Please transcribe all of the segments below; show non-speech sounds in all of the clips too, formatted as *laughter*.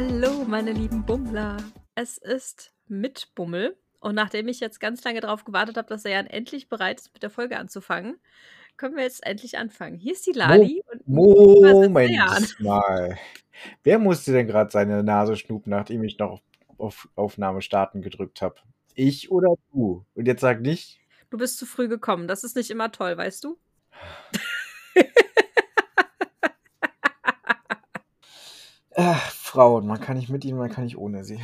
Hallo, meine lieben Bummler. Es ist mit Bummel. Und nachdem ich jetzt ganz lange darauf gewartet habe, dass er ja endlich bereit ist, mit der Folge anzufangen, können wir jetzt endlich anfangen. Hier ist die Lali. Mo Moment mal. Wer musste denn gerade seine Nase schnuppen, nachdem ich noch auf Aufnahme starten gedrückt habe? Ich oder du? Und jetzt sag nicht. Du bist zu früh gekommen. Das ist nicht immer toll, weißt du? Ach, Frauen, man kann nicht mit ihnen, man kann nicht ohne sie.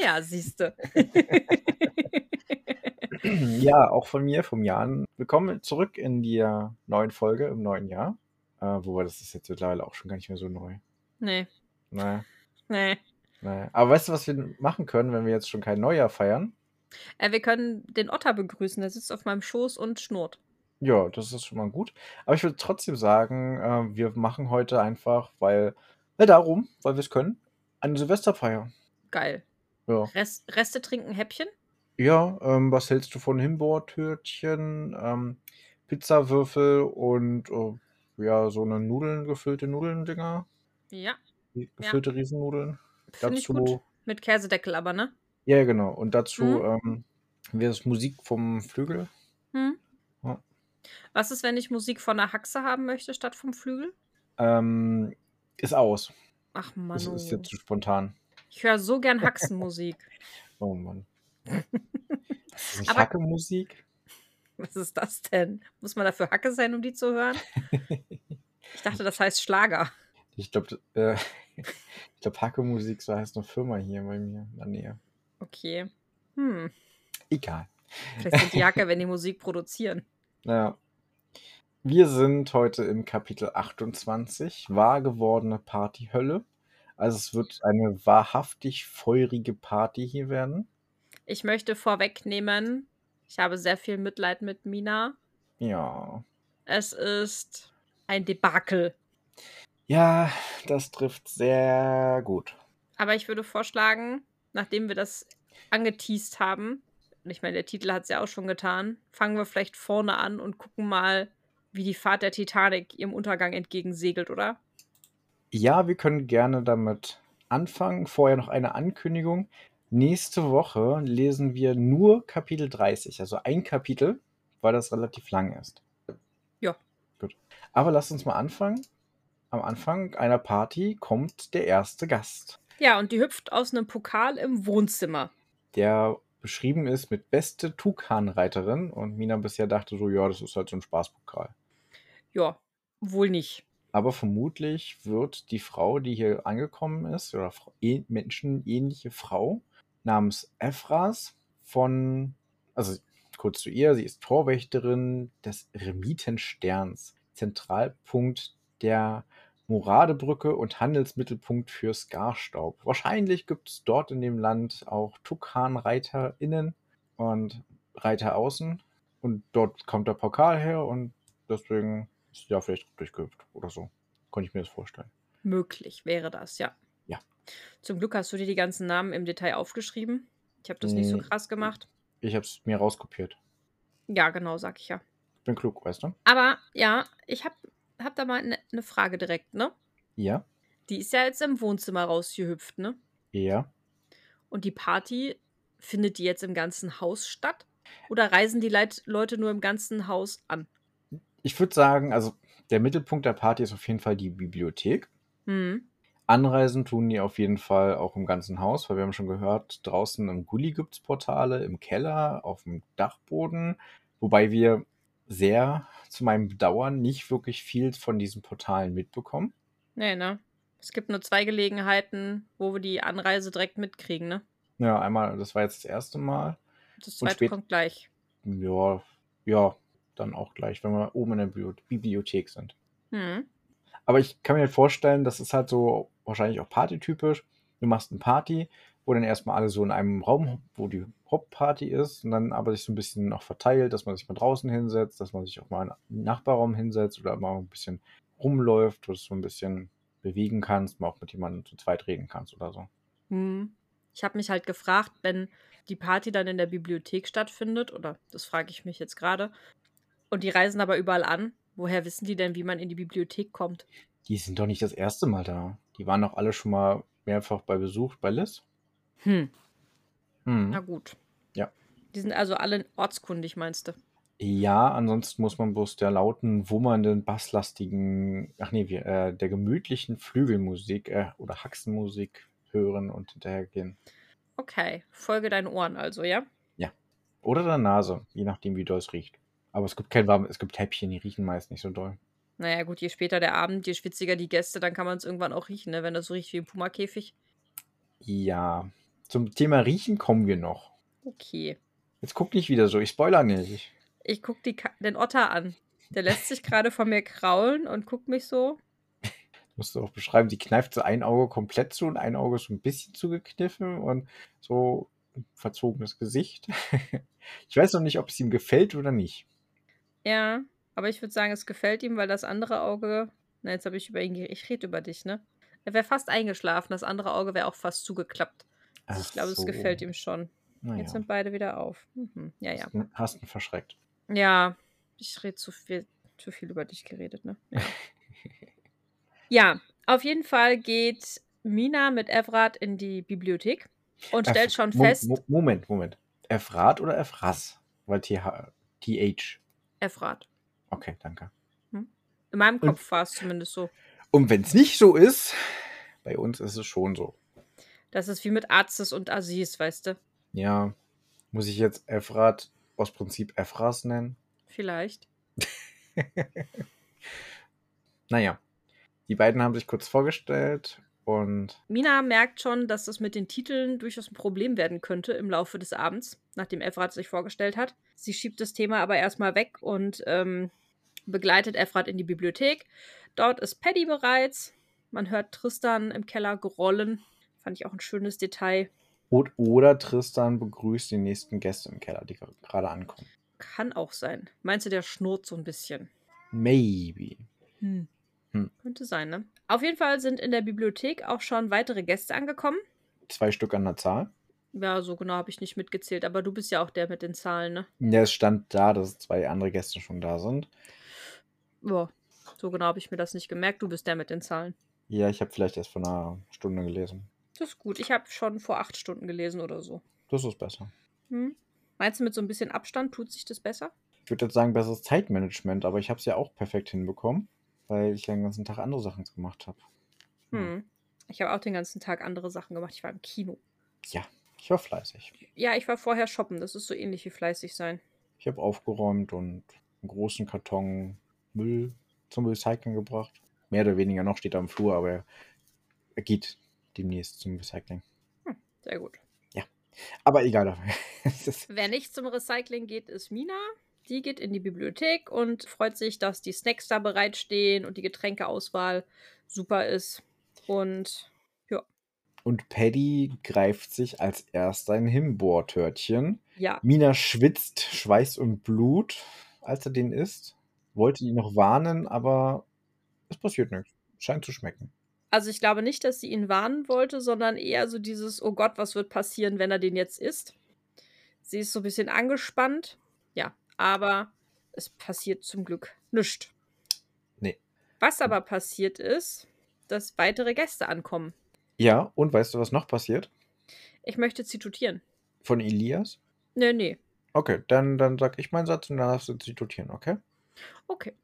Ja, siehste. *clears throat* ja, auch von mir, vom Jan. Willkommen zurück in der neuen Folge im neuen Jahr. Äh, wobei, das ist jetzt mittlerweile auch schon gar nicht mehr so neu. Nee. Nee. Nee. nee. Aber weißt du, was wir machen können, wenn wir jetzt schon kein Neujahr feiern? Äh, wir können den Otter begrüßen. Der sitzt auf meinem Schoß und schnurrt. Ja, das ist schon mal gut. Aber ich würde trotzdem sagen, äh, wir machen heute einfach, weil, weil darum, weil wir es können, eine Silvesterfeier. Geil. Ja. Rest, Reste trinken Häppchen? Ja, ähm, was hältst du von Himbeertörtchen, ähm, Pizzawürfel und äh, ja, so eine Nudeln, gefüllte Nudeln-Dinger? Ja. Gefüllte Riesennudeln. Finde ich gut. Mit Käsedeckel aber, ne? Ja, genau. Und dazu Mhm. ähm, wäre es Musik vom Flügel. Hm? Ja. Was ist, wenn ich Musik von der Haxe haben möchte statt vom Flügel? Ähm, ist aus. Ach Mann. Das ist jetzt zu spontan. Ich höre so gern Haxenmusik. *laughs* Oh Mann. Das ist nicht Aber- Hacke-Musik? Was ist das denn? Muss man dafür Hacke sein, um die zu hören? *laughs* Ich dachte, das heißt Schlager. Ich glaube, äh, *laughs* ich glaube, Hacke-Musik, so heißt eine Firma hier bei mir in der Nähe. Okay. Hm. Egal. Vielleicht sind die Hacke, wenn die Musik produzieren. Ja. Wir sind heute im Kapitel 28, wahr gewordene Partyhölle. Also es wird eine wahrhaftig feurige Party hier werden. Ich möchte vorwegnehmen, ich habe sehr viel Mitleid mit Mina. Ja. Es ist ein Debakel. Ja, das trifft sehr gut. Aber ich würde vorschlagen, nachdem wir das angeteased haben, und ich meine, der Titel hat es ja auch schon getan, fangen wir vielleicht vorne an und gucken mal, wie die Fahrt der Titanic ihrem Untergang entgegensegelt, oder? Ja, wir können gerne damit anfangen. Vorher noch eine Ankündigung. Nächste Woche lesen wir nur Kapitel 30, also ein Kapitel, weil das relativ lang ist. Ja. Gut. Aber lasst uns mal anfangen. Am Anfang einer Party kommt der erste Gast, Ja, und die hüpft aus einem Pokal im Wohnzimmer. der beschrieben ist mit beste Tukan-Reiterin. Und Mina bisher dachte so, ja, das ist halt so ein Spaßpokal. Ja, wohl nicht. Aber vermutlich wird die Frau, die hier angekommen ist, oder eh- menschenähnliche Frau namens Ephras von, also kurz zu ihr, sie ist Torwächterin des Remitensterns, Zentralpunkt der Moradebrücke und Handelsmittelpunkt für Skarstaub. Wahrscheinlich gibt es dort in dem Land auch Tukan-ReiterInnen und Reiter außen. Und dort kommt der Pokal her und deswegen ist ja vielleicht durchgehüpft oder so. Konnte ich mir das vorstellen. Möglich wäre das, ja. Ja. Zum Glück hast du dir die ganzen Namen im Detail aufgeschrieben. Ich habe das nicht so krass gemacht. Ich habe es mir rauskopiert. Ja, genau, sag ich ja. Ich bin klug, weißt du? Aber ja, ich habe hab da mal eine ne Frage direkt, ne? Ja, Die ist ja jetzt im Wohnzimmer rausgehüpft, ne? ja. Und die Party, findet die jetzt im ganzen Haus statt? Oder reisen die Leute nur im ganzen Haus an? Ich würde sagen, also der Mittelpunkt der Party ist auf jeden Fall die Bibliothek. Hm. Anreisen tun die auf jeden Fall auch im ganzen Haus, weil wir haben schon gehört, draußen im Gully gibt es Portale, im Keller, auf dem Dachboden. Wobei wir sehr zu meinem Bedauern nicht wirklich viel von diesen Portalen mitbekommen. Nee, ne? Es gibt nur zwei Gelegenheiten, wo wir die Anreise direkt mitkriegen, ne? Ja, einmal, das war jetzt das erste Mal. Das zweite kommt gleich. Ja, ja, dann auch gleich, wenn wir oben in der Bibliothek sind. Hm. Aber ich kann mir vorstellen, das ist halt so wahrscheinlich auch partytypisch. Du machst eine Party, wo dann erstmal alle so in einem Raum, wo die Hauptparty ist, und dann aber sich so ein bisschen noch verteilt, dass man sich mal draußen hinsetzt, dass man sich auch mal im Nachbarraum hinsetzt oder mal ein bisschen rumläuft, wo du so ein bisschen bewegen kannst, mal auch mit jemandem zu zweit reden kannst oder so. Hm. Ich habe mich halt gefragt, wenn die Party dann in der Bibliothek stattfindet, oder das frage ich mich jetzt gerade, und die reisen aber überall an, woher wissen die denn, wie man in die Bibliothek kommt? Die sind doch nicht das erste Mal da. Die waren doch alle schon mal mehrfach bei Besuch bei Liz. Hm, Mhm. na gut. Ja. Die sind also alle ortskundig, meinst du? Ja, ansonsten muss man bloß der lauten, wummernden, basslastigen, ach nee, wie, äh, der gemütlichen Flügelmusik äh, oder Haxenmusik hören und hinterhergehen. Okay, folge deinen Ohren also, ja? Oder der Nase, je nachdem, wie doll es riecht. Aber es gibt kein warm, es gibt Häppchen, die riechen meist nicht so doll. Naja, gut, je später der Abend, je schwitziger die Gäste, dann kann man es irgendwann auch riechen, ne? Wenn das so riecht wie ein Pumakäfig. Ja, zum Thema Riechen kommen wir noch. Okay. Jetzt guck nicht wieder so, ich spoiler nicht. Ich guck die den Otter an. Der lässt sich gerade von mir kraulen und guckt mich so. Musst du auch beschreiben, sie kneift so ein Auge komplett zu und ein Auge ist so ein bisschen zugekniffen und so ein verzogenes Gesicht. *laughs* ich weiß noch nicht, ob es ihm gefällt oder nicht. Ja, aber ich würde sagen, es gefällt ihm, weil das andere Auge. Na, jetzt habe ich über ihn geredet. Ich rede über dich, ne? Er wäre fast eingeschlafen, das andere Auge wäre auch fast zugeklappt. Also Ach ich glaube, so. es gefällt ihm schon. Naja, Jetzt sind beide wieder auf. Mhm. Ja, ja. hast ihn verschreckt. Ja, ich rede zu viel, zu viel über dich geredet, ne? Ja. *laughs* ja, auf jeden Fall geht Mina mit Evrat in die Bibliothek und stellt Erf- schon fest, Mo Moment, Moment. Efrat oder Efras? Weil TH, TH. Evrat. Okay, danke. In meinem Kopf war es zumindest so. Und wenn es nicht so ist, bei uns ist es schon so. Das ist wie mit Arztes und Aziz, weißt du? Ja, muss ich jetzt Efrat aus Prinzip Efras nennen? Vielleicht. *laughs* Naja, die beiden haben sich kurz vorgestellt und Mina merkt schon, dass das mit den Titeln durchaus ein Problem werden könnte im Laufe des Abends, nachdem Efrat sich vorgestellt hat. Sie schiebt das Thema aber erstmal weg und ähm, begleitet Efrat in die Bibliothek. Dort ist Paddy bereits. Man hört Tristan im Keller grollen. Fand ich auch ein schönes Detail. und, oder Tristan begrüßt die nächsten Gäste im Keller, die gerade ankommen. Kann auch sein. Meinst du, der schnurrt so ein bisschen? Maybe. Hm. Hm. Könnte sein, ne? Auf jeden Fall sind in der Bibliothek auch schon weitere Gäste angekommen. Zwei Stück an der Zahl. Ja, so genau habe ich nicht mitgezählt, aber du bist ja auch der mit den Zahlen, ne? Ja, es stand da, dass zwei andere Gäste schon da sind. Ja, so genau habe ich mir das nicht gemerkt. Du bist der mit den Zahlen. Ja, ich habe vielleicht erst vor einer Stunde gelesen. Das ist gut. Ich habe schon vor acht Stunden gelesen oder so. Das ist besser. Hm? Meinst du, mit so ein bisschen Abstand tut sich das besser? Ich würde jetzt sagen, besseres Zeitmanagement, aber ich habe es ja auch perfekt hinbekommen, weil ich ja den ganzen Tag andere Sachen gemacht habe. Hm. Ich habe auch den ganzen Tag andere Sachen gemacht. Ich war im Kino. Ja, ich war fleißig. Ja, ich war vorher shoppen. Das ist so ähnlich wie fleißig sein. Ich habe aufgeräumt und einen großen Karton Müll zum Recyceln gebracht. Mehr oder weniger noch steht er im Flur, aber er- geht demnächst zum Recycling. Sehr gut. Aber egal. *laughs* Wer nicht zum Recycling geht, ist Mina. Die geht in die Bibliothek und freut sich, dass die Snacks da bereitstehen und die Getränkeauswahl super ist. Und und Paddy greift sich als erster ein Himbeertörtchen. ja, Mina schwitzt Schweiß und Blut, als er den isst. Wollte ihn noch warnen, aber es passiert nichts. Scheint zu schmecken. Also ich glaube nicht, dass sie ihn warnen wollte, sondern eher so dieses, oh Gott, was wird passieren, wenn er den jetzt isst. Sie ist so ein bisschen angespannt. Ja, aber es passiert zum Glück nichts. Nee. Was aber passiert ist, dass weitere Gäste ankommen. Ja, und weißt du, was noch passiert? Ich möchte zitieren. Von Elias? Nee, nee. Okay, dann, dann sag ich meinen Satz und dann darfst du zitieren, okay? Okay.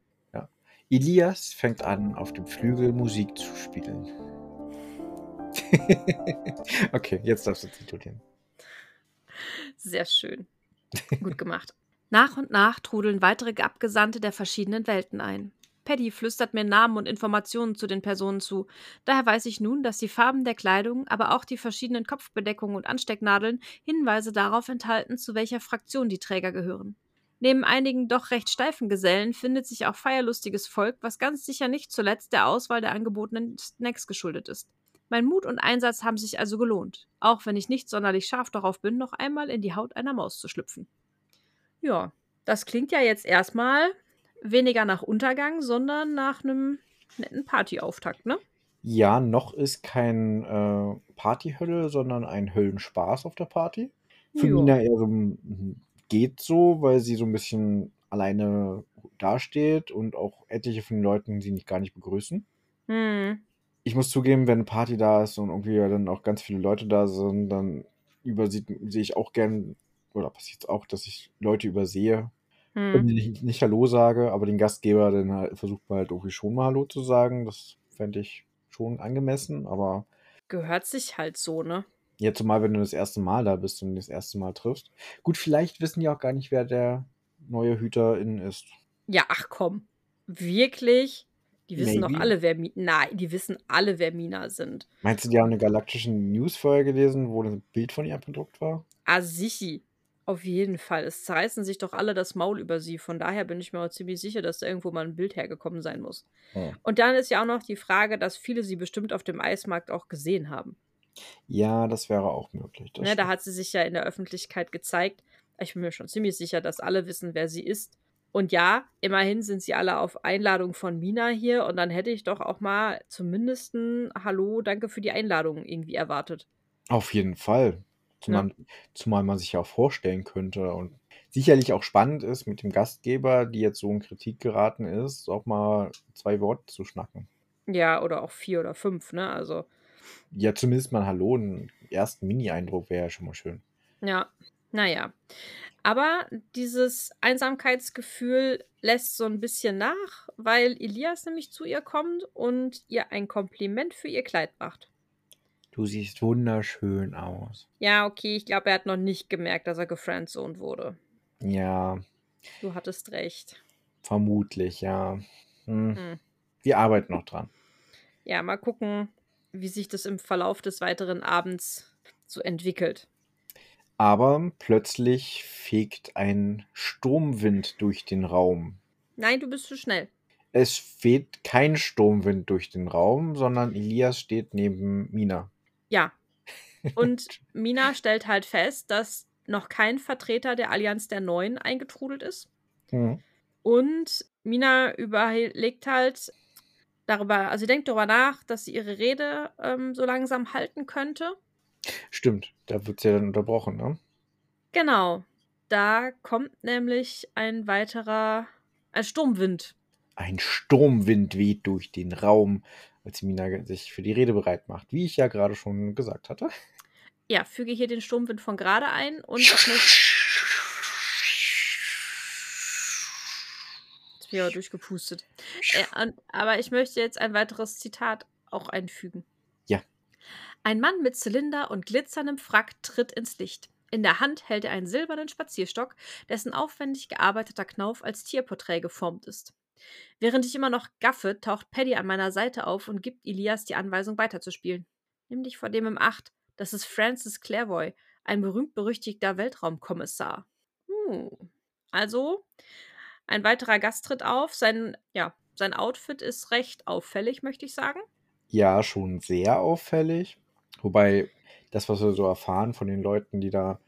Elias fängt an, auf dem Flügel Musik zu spielen. *laughs* okay, jetzt darfst du zitieren. Sehr schön. Gut gemacht. Nach und nach trudeln weitere Abgesandte der verschiedenen Welten ein. Paddy flüstert mir Namen und Informationen zu den Personen zu. Daher weiß ich nun, dass die Farben der Kleidung, aber auch die verschiedenen Kopfbedeckungen und Anstecknadeln Hinweise darauf enthalten, zu welcher Fraktion die Träger gehören. Neben einigen doch recht steifen Gesellen findet sich auch feierlustiges Volk, was ganz sicher nicht zuletzt der Auswahl der angebotenen Snacks geschuldet ist. Mein Mut und Einsatz haben sich also gelohnt, auch wenn ich nicht sonderlich scharf darauf bin, noch einmal in die Haut einer Maus zu schlüpfen. Ja, das klingt ja jetzt erstmal weniger nach Untergang, sondern nach einem netten Partyauftakt, ne? Ja, noch ist kein äh, Partyhölle, sondern ein Höllenspaß auf der Party. Für. Mina eher so ein- geht so, weil sie so ein bisschen alleine dasteht und auch etliche von den Leuten sie nicht gar nicht begrüßen. Hm. ich muss zugeben, wenn eine Party da ist und irgendwie dann auch ganz viele Leute da sind, dann übersieht, sehe ich auch gern, oder passiert es auch, dass ich Leute übersehe, Hm. wenn ich nicht, nicht Hallo sage, aber den Gastgeber, dann halt, versucht man halt irgendwie schon mal Hallo zu sagen. Das fände ich schon angemessen, aber Gehört sich halt so, ne? ja, zumal wenn du das erste Mal da bist und das erste Mal triffst. Gut, vielleicht wissen die auch gar nicht, wer der neue Hüterin ist. Ja, ach komm. Wirklich? Die wissen doch Maybe. alle, wer Mina. Nein, die wissen alle, wer Mina sind. Meinst du, die haben eine galaktische News vorher gelesen, wo ein Bild von ihr abgedruckt war? Ah, sichi. Auf jeden Fall. Es zerreißen sich doch alle das Maul über sie. Von daher bin ich mir auch ziemlich sicher, dass da irgendwo mal ein Bild hergekommen sein muss. Hm. Und dann ist ja auch noch die Frage, dass viele sie bestimmt auf dem Eismarkt auch gesehen haben. Ja, das wäre auch möglich. Ne, da hat sie sich ja in der Öffentlichkeit gezeigt. Ich bin mir schon ziemlich sicher, dass alle wissen, wer sie ist. Und ja, immerhin sind sie alle auf Einladung von Mina hier. Und dann hätte ich doch auch mal zumindest ein Hallo, danke für die Einladung irgendwie erwartet. Auf jeden Fall. Ja. Zumal, zumal man sich ja auch vorstellen könnte und sicherlich auch spannend ist, mit dem Gastgeber, die jetzt so in Kritik geraten ist, auch mal zwei Worte zu schnacken. Ja, oder auch vier oder fünf, ne? Also, Ja, zumindest mal Hallo, einen ersten Mini-Eindruck wäre ja schon mal schön. ja, naja. Aber dieses Einsamkeitsgefühl lässt so ein bisschen nach, weil Elias nämlich zu ihr kommt und ihr ein Kompliment für ihr Kleid macht. Du siehst wunderschön aus. Ja, okay, ich glaube, er hat noch nicht gemerkt, dass er gefriendzoned wurde. Ja, Du hattest recht. vermutlich, ja. Hm. Hm. Wir arbeiten noch dran. Ja, mal gucken, wie sich das im Verlauf des weiteren Abends so entwickelt. Aber plötzlich fegt ein Sturmwind durch den Raum. Nein, du bist zu schnell. Es weht kein Sturmwind durch den Raum, sondern Elias steht neben Mina. Ja. *laughs* Und Mina stellt halt fest, dass noch kein Vertreter der Allianz der Neuen eingetrudelt ist. Hm. Und Mina überlegt halt darüber, also sie denkt darüber nach, dass sie ihre Rede ähm, so langsam halten könnte. Stimmt, da wird sie ja dann unterbrochen, ne? Genau. Da kommt nämlich ein weiterer, ein Sturmwind. Ein Sturmwind weht durch den Raum, als Mina sich für die Rede bereit macht, wie ich ja gerade schon gesagt hatte. Ja, füge hier den Sturmwind von gerade ein und. Jetzt bin ich aber durchgepustet. Äh, aber ich möchte jetzt ein weiteres Zitat auch einfügen. Ja. Ein Mann mit Zylinder und glitzerndem Frack tritt ins Licht. In der Hand hält er einen silbernen Spazierstock, dessen aufwendig gearbeiteter Knauf als Tierporträt geformt ist. Während ich immer noch gaffe, taucht Paddy an meiner Seite auf und gibt Elias die Anweisung weiterzuspielen. Nimm dich vor dem im Acht. Das ist Francis Clairvoy, ein berühmt-berüchtigter Weltraumkommissar. Hm. Also, ein weiterer Gast tritt auf. Sein, ja, sein Outfit ist recht auffällig, möchte ich sagen. Ja, schon sehr auffällig. Wobei das, was wir so erfahren von den Leuten, die da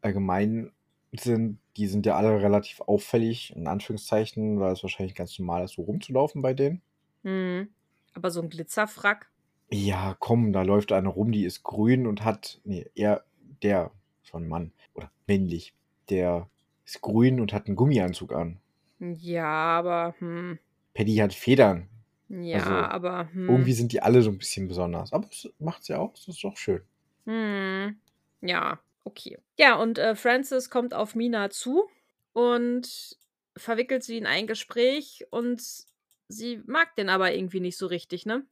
allgemein sind, die sind ja alle relativ auffällig, in Anführungszeichen, weil es wahrscheinlich ganz normal ist, so rumzulaufen bei denen. Hm. Aber so ein Glitzerfrack. Ja, komm, da läuft eine rum, die ist grün und hat, nee, eher der, schon Mann, oder männlich, der ist grün und hat einen Gummianzug an. Ja, aber, hm. Paddy hat Federn. Ja, Also, aber, hm. Irgendwie sind die alle so ein bisschen besonders. Aber es macht's ja auch, das ist doch schön. Hm. Ja, okay. Ja, und äh, Francis kommt auf Mina zu und verwickelt sie in ein Gespräch und sie mag den aber irgendwie nicht so richtig, ne?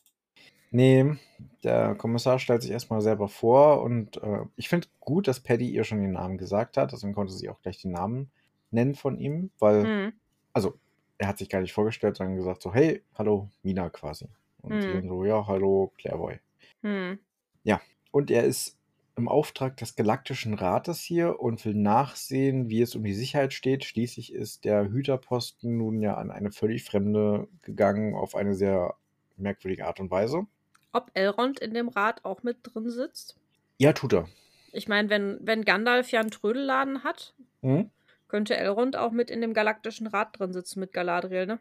Nee, der Kommissar stellt sich erstmal selber vor und äh, ich finde gut, dass Paddy ihr schon den Namen gesagt hat. Deswegen konnte sie auch gleich den Namen nennen von ihm, weil, Hm. also, er hat sich gar nicht vorgestellt, sondern gesagt so, hey, hallo, Mina quasi. Und sie Hm. dann so, ja, hallo, Clairvoy. Hm. Ja, und er ist im Auftrag des Galaktischen Rates hier und will nachsehen, wie es um die Sicherheit steht. Schließlich ist der Hüterposten nun ja an eine völlig Fremde gegangen, auf eine sehr merkwürdige Art und Weise. Ob Elrond in dem Rat auch mit drin sitzt? Ja, tut er. Ich meine, wenn, wenn Gandalf ja einen Trödelladen hat, Mhm. könnte Elrond auch mit in dem galaktischen Rat drin sitzen mit Galadriel, ne?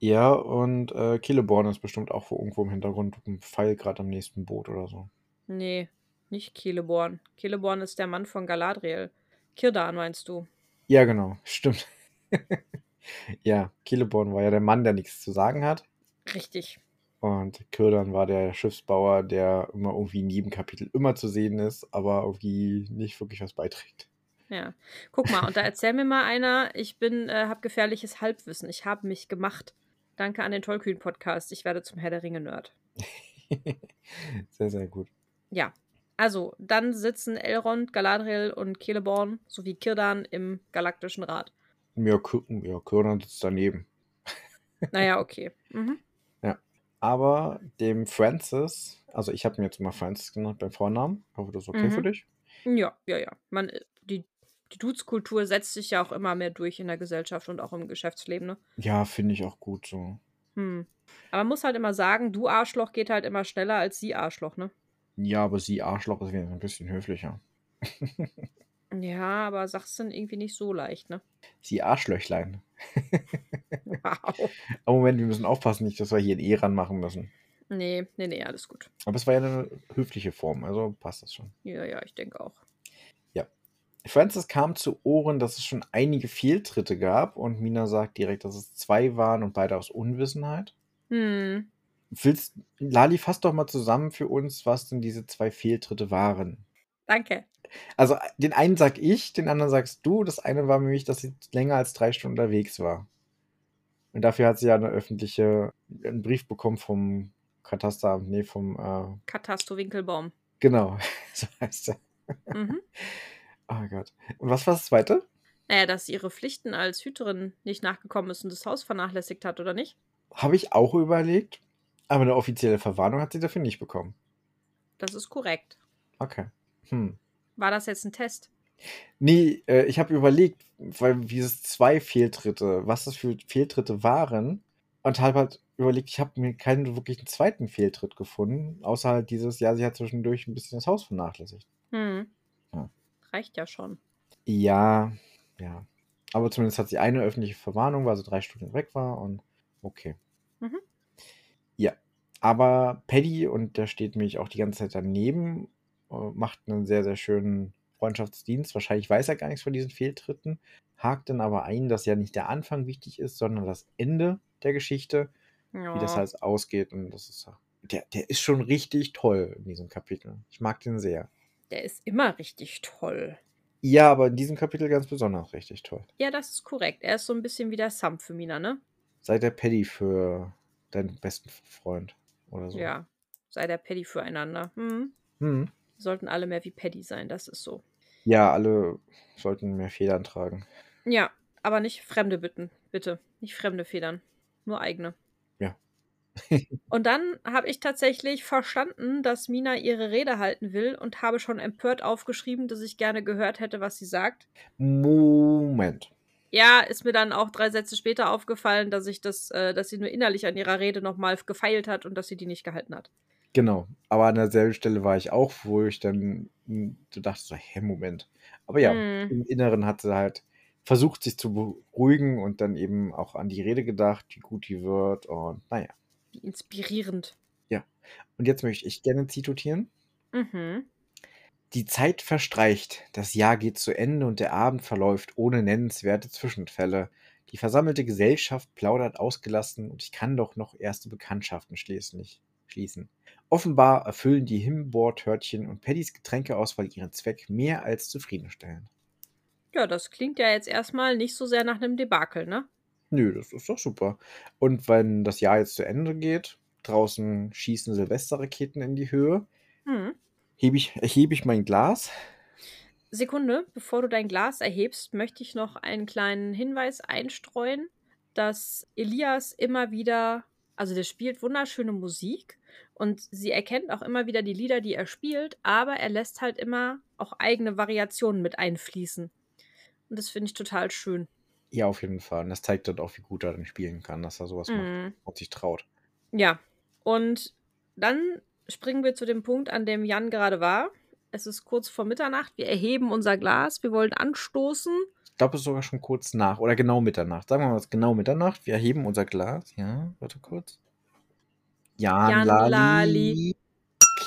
Ja, und äh, Celeborn ist bestimmt auch wo irgendwo im Hintergrund ein Pfeil gerade am nächsten Boot oder so. Nee, nicht Celeborn. Celeborn ist der Mann von Galadriel. Kirdan meinst du? Ja, genau, *laughs* stimmt. *laughs* ja, Celeborn war ja der Mann, der nichts zu sagen hat. Richtig. Und Kirdan war der Schiffsbauer, der immer irgendwie in jedem Kapitel immer zu sehen ist, aber irgendwie nicht wirklich was beiträgt. Ja. Guck mal, und da erzähl mir mal einer, ich bin, äh, habe gefährliches Halbwissen. Ich habe mich gemacht. Danke an den Tollkühn-Podcast. Ich werde zum Herr der Ringe-Nerd. *laughs* sehr, sehr gut. Ja. Also, dann sitzen Elrond, Galadriel und Celeborn sowie Kirdan im Galaktischen Rat. Ja, ja Kirdan sitzt daneben. *laughs* Naja, okay. Mhm. Ja. Aber dem Francis, also ich habe mir jetzt mal Francis genannt beim Vornamen. Ich hoffe, das ist okay für Mhm. dich. Ja, ja, ja. Man, die, die Dudes-Kultur setzt sich ja auch immer mehr durch in der Gesellschaft und auch im Geschäftsleben, ne? Ja, finde ich auch gut so. Hm. Aber man muss halt immer sagen, du Arschloch geht halt immer schneller als sie Arschloch, ne? Ja, aber sie Arschloch ist wieder ein bisschen höflicher. *laughs* Ja, aber sag's dann irgendwie nicht so leicht, ne? Sie Arschlöchlein. *laughs* Wow. Aber Moment, wir müssen aufpassen, nicht, dass wir hier ein E ran machen müssen. Nee, nee, nee, alles gut. Aber es war ja eine höfliche Form, also passt das schon. Ja, ja, ich denke auch. Francis kam zu Ohren, dass es schon einige Fehltritte gab und Mina sagt direkt, dass es zwei waren und beide aus Unwissenheit. Hm. Willst, Lali, fass doch mal zusammen für uns, was denn diese zwei Fehltritte waren. Danke. Also den einen sag ich, den anderen sagst du. Das eine war nämlich, dass sie länger als drei Stunden unterwegs war. Und dafür hat sie ja eine öffentliche, einen Brief bekommen vom Kataster, nee, vom, äh, Katasto Winkelbaum. genau, *laughs* so heißt er. Mhm. Oh Gott. Und was war das zweite? Naja, dass sie ihre Pflichten als Hüterin nicht nachgekommen ist und das Haus vernachlässigt hat, oder nicht? Habe ich auch überlegt, aber eine offizielle Verwarnung hat sie dafür nicht bekommen. Das ist korrekt. Okay. Hm. War das jetzt ein Test? Nee, äh, ich habe überlegt, weil dieses zwei Fehltritte, was das für Fehltritte waren, und habe halt überlegt, ich habe mir keinen wirklichen zweiten Fehltritt gefunden, außer halt dieses, ja, sie hat zwischendurch ein bisschen das Haus vernachlässigt. Hm. Ja. Reicht ja schon. Ja, ja. Aber zumindest hat sie eine öffentliche Verwarnung, weil sie drei Stunden weg war und okay. Mhm. Ja. Aber Paddy, und der steht mich auch die ganze Zeit daneben, äh, macht einen sehr, sehr schönen Freundschaftsdienst. Wahrscheinlich weiß er gar nichts von diesen Fehltritten, hakt dann aber ein, dass ja nicht der Anfang wichtig ist, sondern das Ende der Geschichte, Ja. wie das halt ausgeht. Und das ist der, der ist schon richtig toll in diesem Kapitel. Ich mag den sehr. Der ist immer richtig toll. Ja, aber in diesem Kapitel ganz besonders richtig toll. Ja, das ist korrekt. Er ist so ein bisschen wie der Sam für Mina, ne? Sei der Paddy für deinen besten Freund oder so. Ja. Sei der Paddy füreinander. Hm. Hm. Sollten alle mehr wie Paddy sein, das ist so. Ja, alle sollten mehr Federn tragen. Ja, aber nicht Fremde bitten, bitte. Nicht fremde Federn. Nur eigene. Ja. *laughs* Und dann habe ich tatsächlich verstanden, dass Mina ihre Rede halten will und habe schon empört aufgeschrieben, dass ich gerne gehört hätte, was sie sagt. Moment. Ja, ist mir dann auch drei Sätze später aufgefallen, dass ich das, äh, dass sie nur innerlich an ihrer Rede nochmal gefeilt hat und dass sie die nicht gehalten hat. Genau. Aber an derselben Stelle war ich auch, wo ich dann hm, du dachtest so, hä, Moment. Aber ja, Hm. im Inneren hat sie halt versucht, sich zu beruhigen und dann eben auch an die Rede gedacht, wie gut die wird und naja. Wie inspirierend. Und jetzt möchte ich gerne zitieren. Mhm. Die Zeit verstreicht, das Jahr geht zu Ende und der Abend verläuft ohne nennenswerte Zwischenfälle. Die versammelte Gesellschaft plaudert ausgelassen und ich kann doch noch erste Bekanntschaften schließlich schließen. Offenbar erfüllen die Himbeertörtchen und Paddys Getränkeauswahl ihren Zweck mehr als zufriedenstellend. Ja, das klingt ja jetzt erstmal nicht so sehr nach einem Debakel, ne? Nö, das ist doch super. Und wenn das Jahr jetzt zu Ende geht, draußen schießen Silvesterraketen in die Höhe, Hm. Hebe ich, erhebe ich mein Glas. Sekunde, bevor du dein Glas erhebst, möchte ich noch einen kleinen Hinweis einstreuen, dass Elias immer wieder, also der spielt wunderschöne Musik und sie erkennt auch immer wieder die Lieder, die er spielt, aber er lässt halt immer auch eigene Variationen mit einfließen. Und das finde ich total schön. Ja, auf jeden Fall. Und das zeigt dann auch, wie gut er dann spielen kann, dass er sowas macht Mhm. und sich traut. Ja, und dann springen wir zu dem Punkt, an dem Jan gerade war. Es ist kurz vor Mitternacht. Wir erheben unser Glas. Wir wollen anstoßen. Ich glaube, es ist sogar schon kurz nach oder genau Mitternacht. Sagen wir mal, es ist genau Mitternacht. Wir erheben unser Glas. Ja, warte kurz. Jan, Jan Lali. Lali.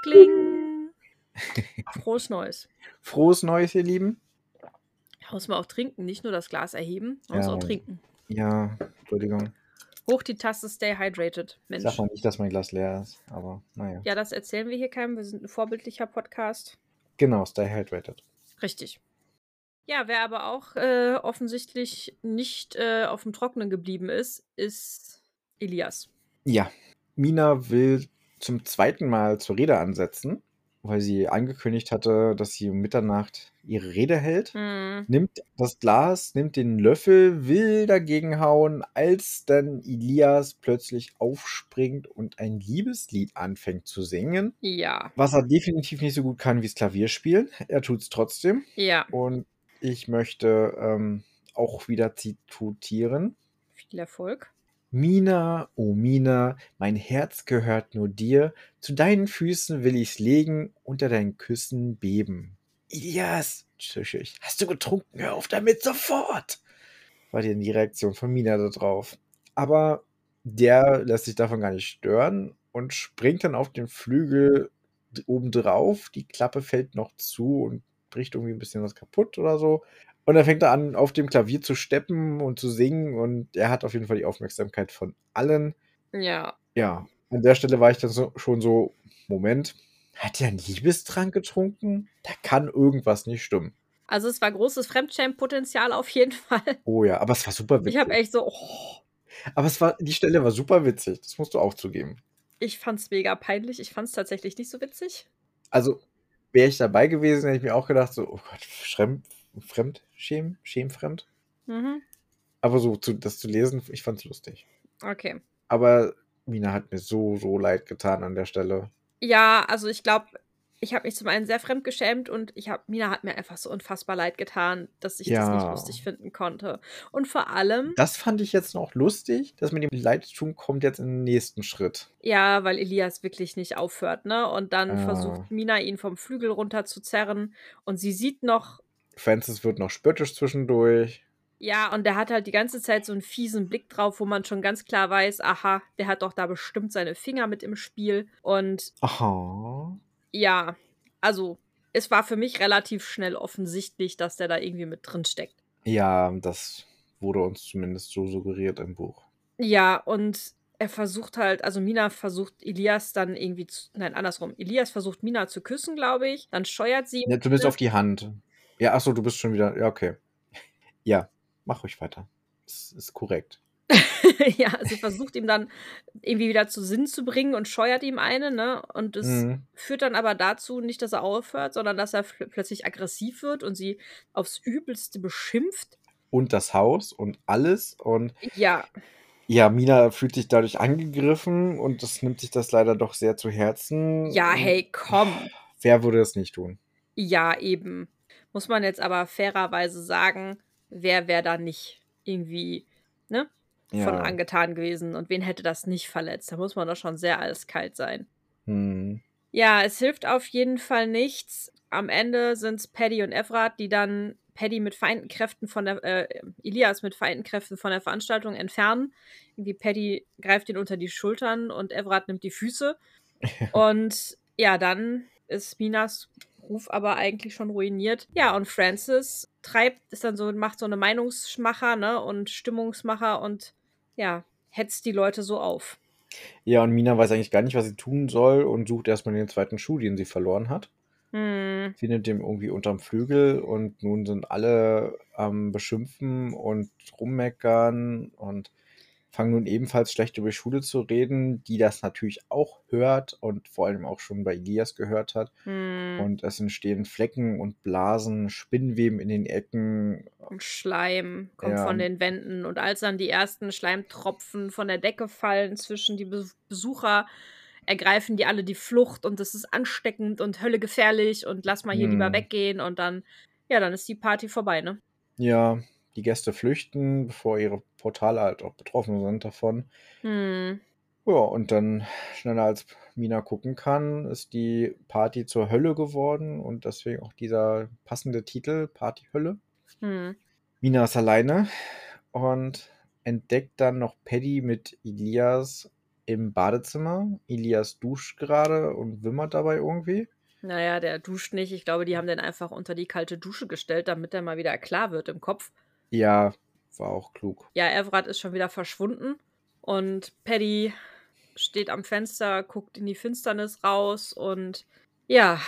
Kling. *laughs* Frohes Neues. Frohes Neues, ihr Lieben. Muss man auch trinken, nicht nur das Glas erheben, man muss Ja. auch trinken. Ja, Entschuldigung. Hoch die Tasse, stay hydrated, Ich Mensch. sag mal nicht, dass mein Glas leer ist, aber naja. Ja, das erzählen wir hier keinem. Wir sind ein vorbildlicher Podcast. Genau, stay hydrated. Richtig. Ja, wer aber auch äh, offensichtlich nicht äh, auf dem Trockenen geblieben ist, ist Elias. Ja, Mina will zum zweiten Mal zur Rede ansetzen, weil sie angekündigt hatte, dass sie um Mitternacht ihre Rede hält. Hm. Nimmt das Glas, nimmt den Löffel, will dagegen hauen, als dann Elias plötzlich aufspringt und ein Liebeslied anfängt zu singen. Ja, Was er definitiv nicht so gut kann wie das Klavierspielen. Er tut es trotzdem. ja. Und ich möchte ähm, auch wieder zitieren. Viel Erfolg. Mina, oh Mina, mein Herz gehört nur dir, zu deinen Füßen will ich's legen, unter deinen Küssen beben. Elias, zisch ich, hast du getrunken? Hör auf damit sofort! War denn die Reaktion von Mina da drauf. Aber der lässt sich davon gar nicht stören und springt dann auf den Flügel obendrauf. Die Klappe fällt noch zu und bricht irgendwie ein bisschen was kaputt oder so. Und dann fängt er an, auf dem Klavier zu steppen und zu singen und er hat auf jeden Fall die Aufmerksamkeit von allen. Ja. Ja, an der Stelle war ich dann so, schon so, Moment, hat er einen Liebestrank getrunken? Da kann irgendwas nicht stimmen. Also es war großes Fremdschämen-Potenzial auf jeden *laughs* Fall. Oh ja, aber es war super witzig. Ich habe echt so, oh, aber es war, die Stelle war super witzig, das musst du auch zugeben. ich fand's mega peinlich. Ich fand's tatsächlich nicht so witzig. Also, wäre ich dabei gewesen, hätte ich mir auch gedacht, so, oh Gott, fremd, fremd, schäm, schämfremd. Mhm. Aber so, zu, das zu lesen, ich fand's lustig. Okay. Aber Mina hat mir so, so leid getan an der Stelle. Ja, also ich glaube, ich habe mich zum einen sehr fremd geschämt und ich habe Mina hat mir einfach so unfassbar leid getan, dass ich das nicht Ja. lustig finden konnte. Und vor allem, Das fand ich jetzt noch lustig. Das mit dem Leidtun kommt jetzt in den nächsten Schritt. ja, weil Elias wirklich nicht aufhört, ne? Und dann Ja. versucht Mina ihn vom Flügel runter zu zerren und sie sieht noch, Francis wird noch spöttisch zwischendurch. Ja, und der hat halt die ganze Zeit so einen fiesen Blick drauf, wo man schon ganz klar weiß, aha, der hat doch da bestimmt seine Finger mit im Spiel. Und Aha. ja, also es war für mich relativ schnell offensichtlich, dass der da irgendwie mit drin steckt. Ja, das wurde uns zumindest so suggeriert im Buch. Ja, und er versucht halt, also Mina versucht Elias dann irgendwie zu, nein, andersrum. Elias versucht Mina zu küssen, glaube ich. Dann scheuert sie. Ja, zumindest auf die Hand. Ja, achso, du bist schon wieder. Ja, okay. *laughs* Ja, mach ruhig weiter. Das ist korrekt. *laughs* ja, sie versucht ihm dann irgendwie wieder zu Sinn zu bringen und scheuert ihm eine, ne? Und es Mhm. führt dann aber dazu nicht, dass er aufhört, sondern dass er pl- plötzlich aggressiv wird und sie aufs Übelste beschimpft. Und das Haus und alles. Und Ja, ja, Mina fühlt sich dadurch angegriffen und das nimmt sich das leider doch sehr zu Herzen. ja, hey, komm. Wer würde es nicht tun? Ja, eben. Muss man jetzt aber fairerweise sagen, wer wäre da nicht irgendwie, ne? Von Ja. angetan gewesen und wen hätte das nicht verletzt? Da muss man doch schon sehr eiskalt sein. Hm. Ja, es hilft auf jeden Fall nichts. Am Ende sind es Paddy und Evrat, die dann Paddy mit vereinten Kräften von der, äh, Elias mit vereinten Kräften von der Veranstaltung entfernen. Irgendwie Paddy greift ihn unter die Schultern und Evrat nimmt die Füße. *laughs* und ja, dann ist Minas Ruf aber eigentlich schon ruiniert. Ja, und Francis treibt, ist dann so, macht so eine Meinungsmacher, ne, und Stimmungsmacher und ja, hetzt die Leute so auf. Ja, und Mina weiß eigentlich gar nicht, was sie tun soll und sucht erstmal den zweiten Schuh, den sie verloren hat. Hm, Findet den irgendwie unterm Flügel und nun sind alle am Beschimpfen und rummeckern und fangen nun ebenfalls schlecht über die Schule zu reden, die das natürlich auch hört und vor allem auch schon bei Elias gehört hat. hm. Und es entstehen Flecken und Blasen, Spinnweben in den Ecken. Und Schleim kommt Ja. von den Wänden. Und als dann die ersten Schleimtropfen von der Decke fallen zwischen die Be Besucher, ergreifen die alle die Flucht und das ist ansteckend und Hölle gefährlich und lass mal hier lieber Hm. weggehen und dann, ja, dann ist die Party vorbei, ne? Ja, die Gäste flüchten, bevor ihre Portale halt auch betroffen sind davon. Hm. Ja, und dann schneller als Mina gucken kann, ist die Party zur Hölle geworden und deswegen auch dieser passende Titel, Party Hölle. Hm. Mina ist alleine und entdeckt dann noch Paddy mit Elias im Badezimmer. Elias duscht gerade und wimmert dabei irgendwie. Naja, der duscht nicht. Ich glaube, die haben den einfach unter die kalte Dusche gestellt, damit er mal wieder klar wird im Kopf. Ja, war auch klug. Ja, Evrat ist schon wieder verschwunden Und Paddy steht am Fenster, guckt in die Finsternis raus und ja.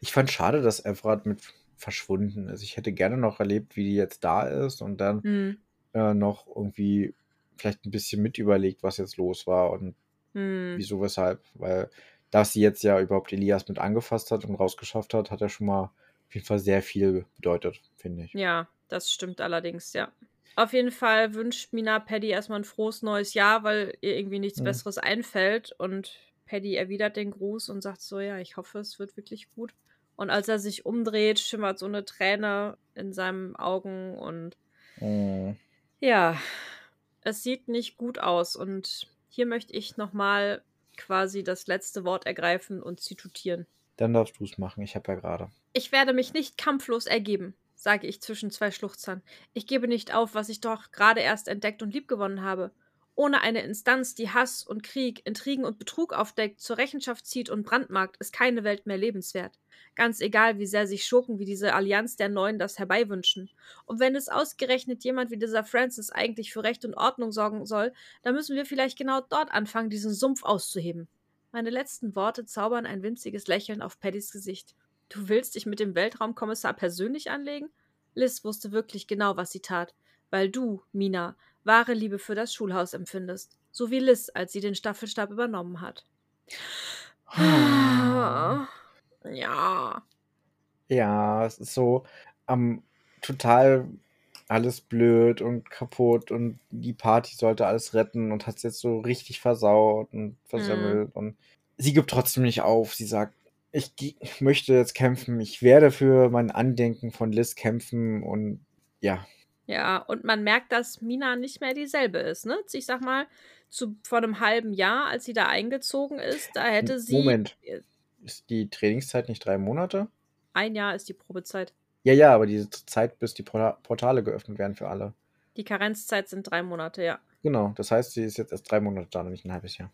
Ich fand schade, dass Everard mit verschwunden ist. Ich hätte gerne noch erlebt, wie die jetzt da ist und dann Hm. äh, noch irgendwie vielleicht ein bisschen mit überlegt, was jetzt los war und Hm. wieso, weshalb. Weil, dass sie jetzt ja überhaupt Elias mit angefasst hat und rausgeschafft hat, hat ja schon mal auf jeden Fall sehr viel bedeutet, finde ich. Ja, das stimmt allerdings, ja. Auf jeden Fall wünscht Mina Paddy erstmal ein frohes neues Jahr, weil ihr irgendwie nichts Mhm. Besseres einfällt. Und Paddy erwidert den Gruß und sagt so, ja, ich hoffe, es wird wirklich gut. Und als er sich umdreht, schimmert so eine Träne in seinen Augen und Mhm. ja, es sieht nicht gut aus. Und hier möchte ich nochmal quasi das letzte Wort ergreifen und zitieren. Dann darfst du es machen. Ich habe ja gerade. Ich werde mich nicht kampflos ergeben, sage ich zwischen zwei Schluchzern. Ich gebe nicht auf, was ich doch gerade erst entdeckt und liebgewonnen habe. Ohne eine Instanz, die Hass und Krieg, Intrigen und Betrug aufdeckt, zur Rechenschaft zieht und brandmarkt, ist keine Welt mehr lebenswert. Ganz egal, wie sehr sich Schurken wie diese Allianz der Neuen das herbeiwünschen. Und wenn es ausgerechnet jemand wie dieser Francis eigentlich für Recht und Ordnung sorgen soll, dann müssen wir vielleicht genau dort anfangen, diesen Sumpf auszuheben. Meine letzten Worte zaubern ein winziges Lächeln auf Paddys Gesicht. Du willst dich mit dem Weltraumkommissar persönlich anlegen? Liz wusste wirklich genau, was sie tat, weil du, Mina, wahre Liebe für das Schulhaus empfindest, so wie Liz, als sie den Staffelstab übernommen hat. Ja. Ja, es ist so ähm, total alles blöd und kaputt und die Party sollte alles retten und hat es jetzt so richtig versaut und versemmelt und sie gibt trotzdem nicht auf. Sie sagt, ich, möchte jetzt kämpfen, ich werde für mein Andenken von Liz kämpfen und ja, Ja, und man merkt, dass Mina nicht mehr dieselbe ist, ne? Ich sag mal, zu, vor einem halben Jahr, als sie da eingezogen ist, da hätte sie. Moment. ist die Trainingszeit nicht drei Monate? Ein Jahr ist die Probezeit. Ja, ja, aber diese Zeit, bis die Porta- Portale geöffnet werden für alle. Die Karenzzeit sind drei Monate, ja. Genau, das heißt, sie ist jetzt erst drei Monate da, nicht ein halbes Jahr.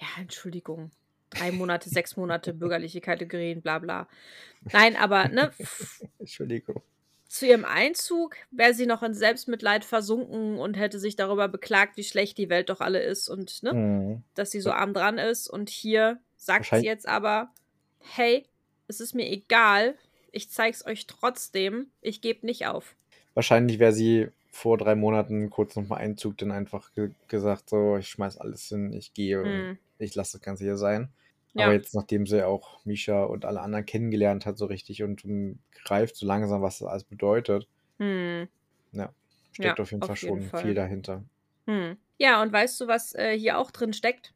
Ja, Entschuldigung. Drei Monate, sechs Monate, bürgerliche Kategorien, bla bla. Nein, aber ne, *laughs* Entschuldigung. zu ihrem Einzug wäre sie noch in Selbstmitleid versunken und hätte sich darüber beklagt, wie schlecht die Welt doch alle ist und ne, Mhm. dass sie so arm dran ist. Und hier sagt sie jetzt aber, hey, es ist mir egal, ich zeig's euch trotzdem, ich gebe nicht auf. Wahrscheinlich wäre sie vor drei Monaten kurz nochmal Einzug, dann einfach ge gesagt, so, ich schmeiß alles hin, ich gehe und Hm. ich lasse das Ganze hier sein. Ja. Aber jetzt, nachdem sie auch Misha und alle anderen kennengelernt hat, so richtig und um, greift so langsam, was das alles bedeutet, Hm. steckt Ja, auf jeden auf Fall jeden schon Fall. viel dahinter. Hm. Ja, und weißt du, was äh, hier auch drin steckt?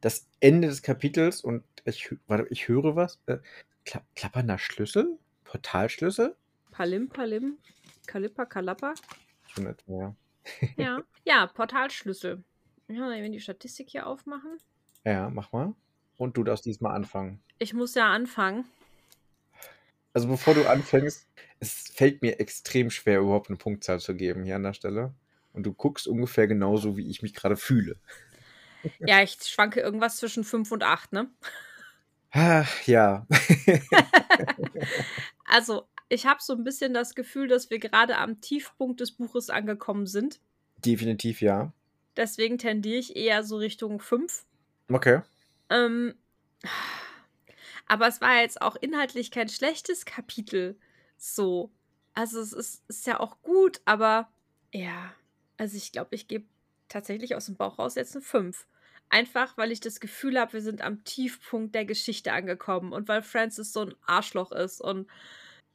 Das Ende des Kapitels und ich, hö- warte, ich höre was. Äh, kla klappernder Schlüssel? Portalschlüssel? Palim, Palim, Kalippa, Kalappa. So nicht mehr. Ja. *laughs* ja, Portalschlüssel. Ja, wenn wir die Statistik hier aufmachen. Ja, mach mal. Und du darfst diesmal anfangen. Ich muss ja anfangen. Also bevor du anfängst, es fällt mir extrem schwer, überhaupt eine Punktzahl zu geben hier an der Stelle. Und du guckst ungefähr genauso, wie ich mich gerade fühle. Ja, ich schwanke irgendwas zwischen 5 und 8, ne? Ach, ja. *laughs* Also, ich habe so ein bisschen das Gefühl, dass wir gerade am Tiefpunkt des Buches angekommen sind. Definitiv ja. Deswegen tendiere ich eher so Richtung 5. Okay. Ähm, aber es war jetzt auch inhaltlich kein schlechtes Kapitel. So. Also es ist, ist ja auch gut, aber ja. Also ich glaube, ich gebe tatsächlich aus dem Bauch raus jetzt eine 5. Einfach, weil ich das Gefühl habe, wir sind am Tiefpunkt der Geschichte angekommen und weil Francis so ein Arschloch ist und,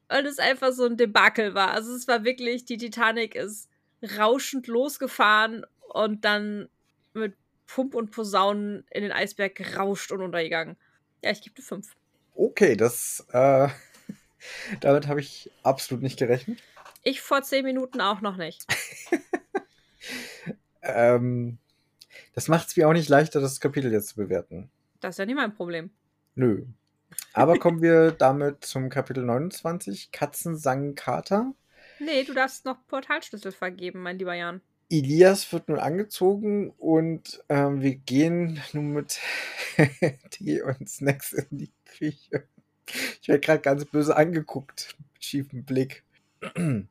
und es einfach so ein Debakel war. Also es war wirklich, die Titanic ist rauschend losgefahren und dann mit Pump und Posaunen in den Eisberg gerauscht und untergegangen. Ja, ich gebe eine 5. Okay, das, äh, *laughs* damit habe ich absolut nicht gerechnet. Ich vor 10 Minuten auch noch nicht. *laughs* Ähm, das macht es mir auch nicht leichter, das Kapitel jetzt zu bewerten. Das ist ja nicht mein Problem. Nö. Aber kommen wir damit zum Kapitel 29, Katzensang Kater. Nee, du darfst noch Portalschlüssel vergeben, mein lieber Jan. Elias wird nun angezogen und ähm, wir gehen nun mit *laughs* Tee und Snacks in die Küche. Ich werde gerade ganz böse angeguckt, mit schiefem Blick. Mhm.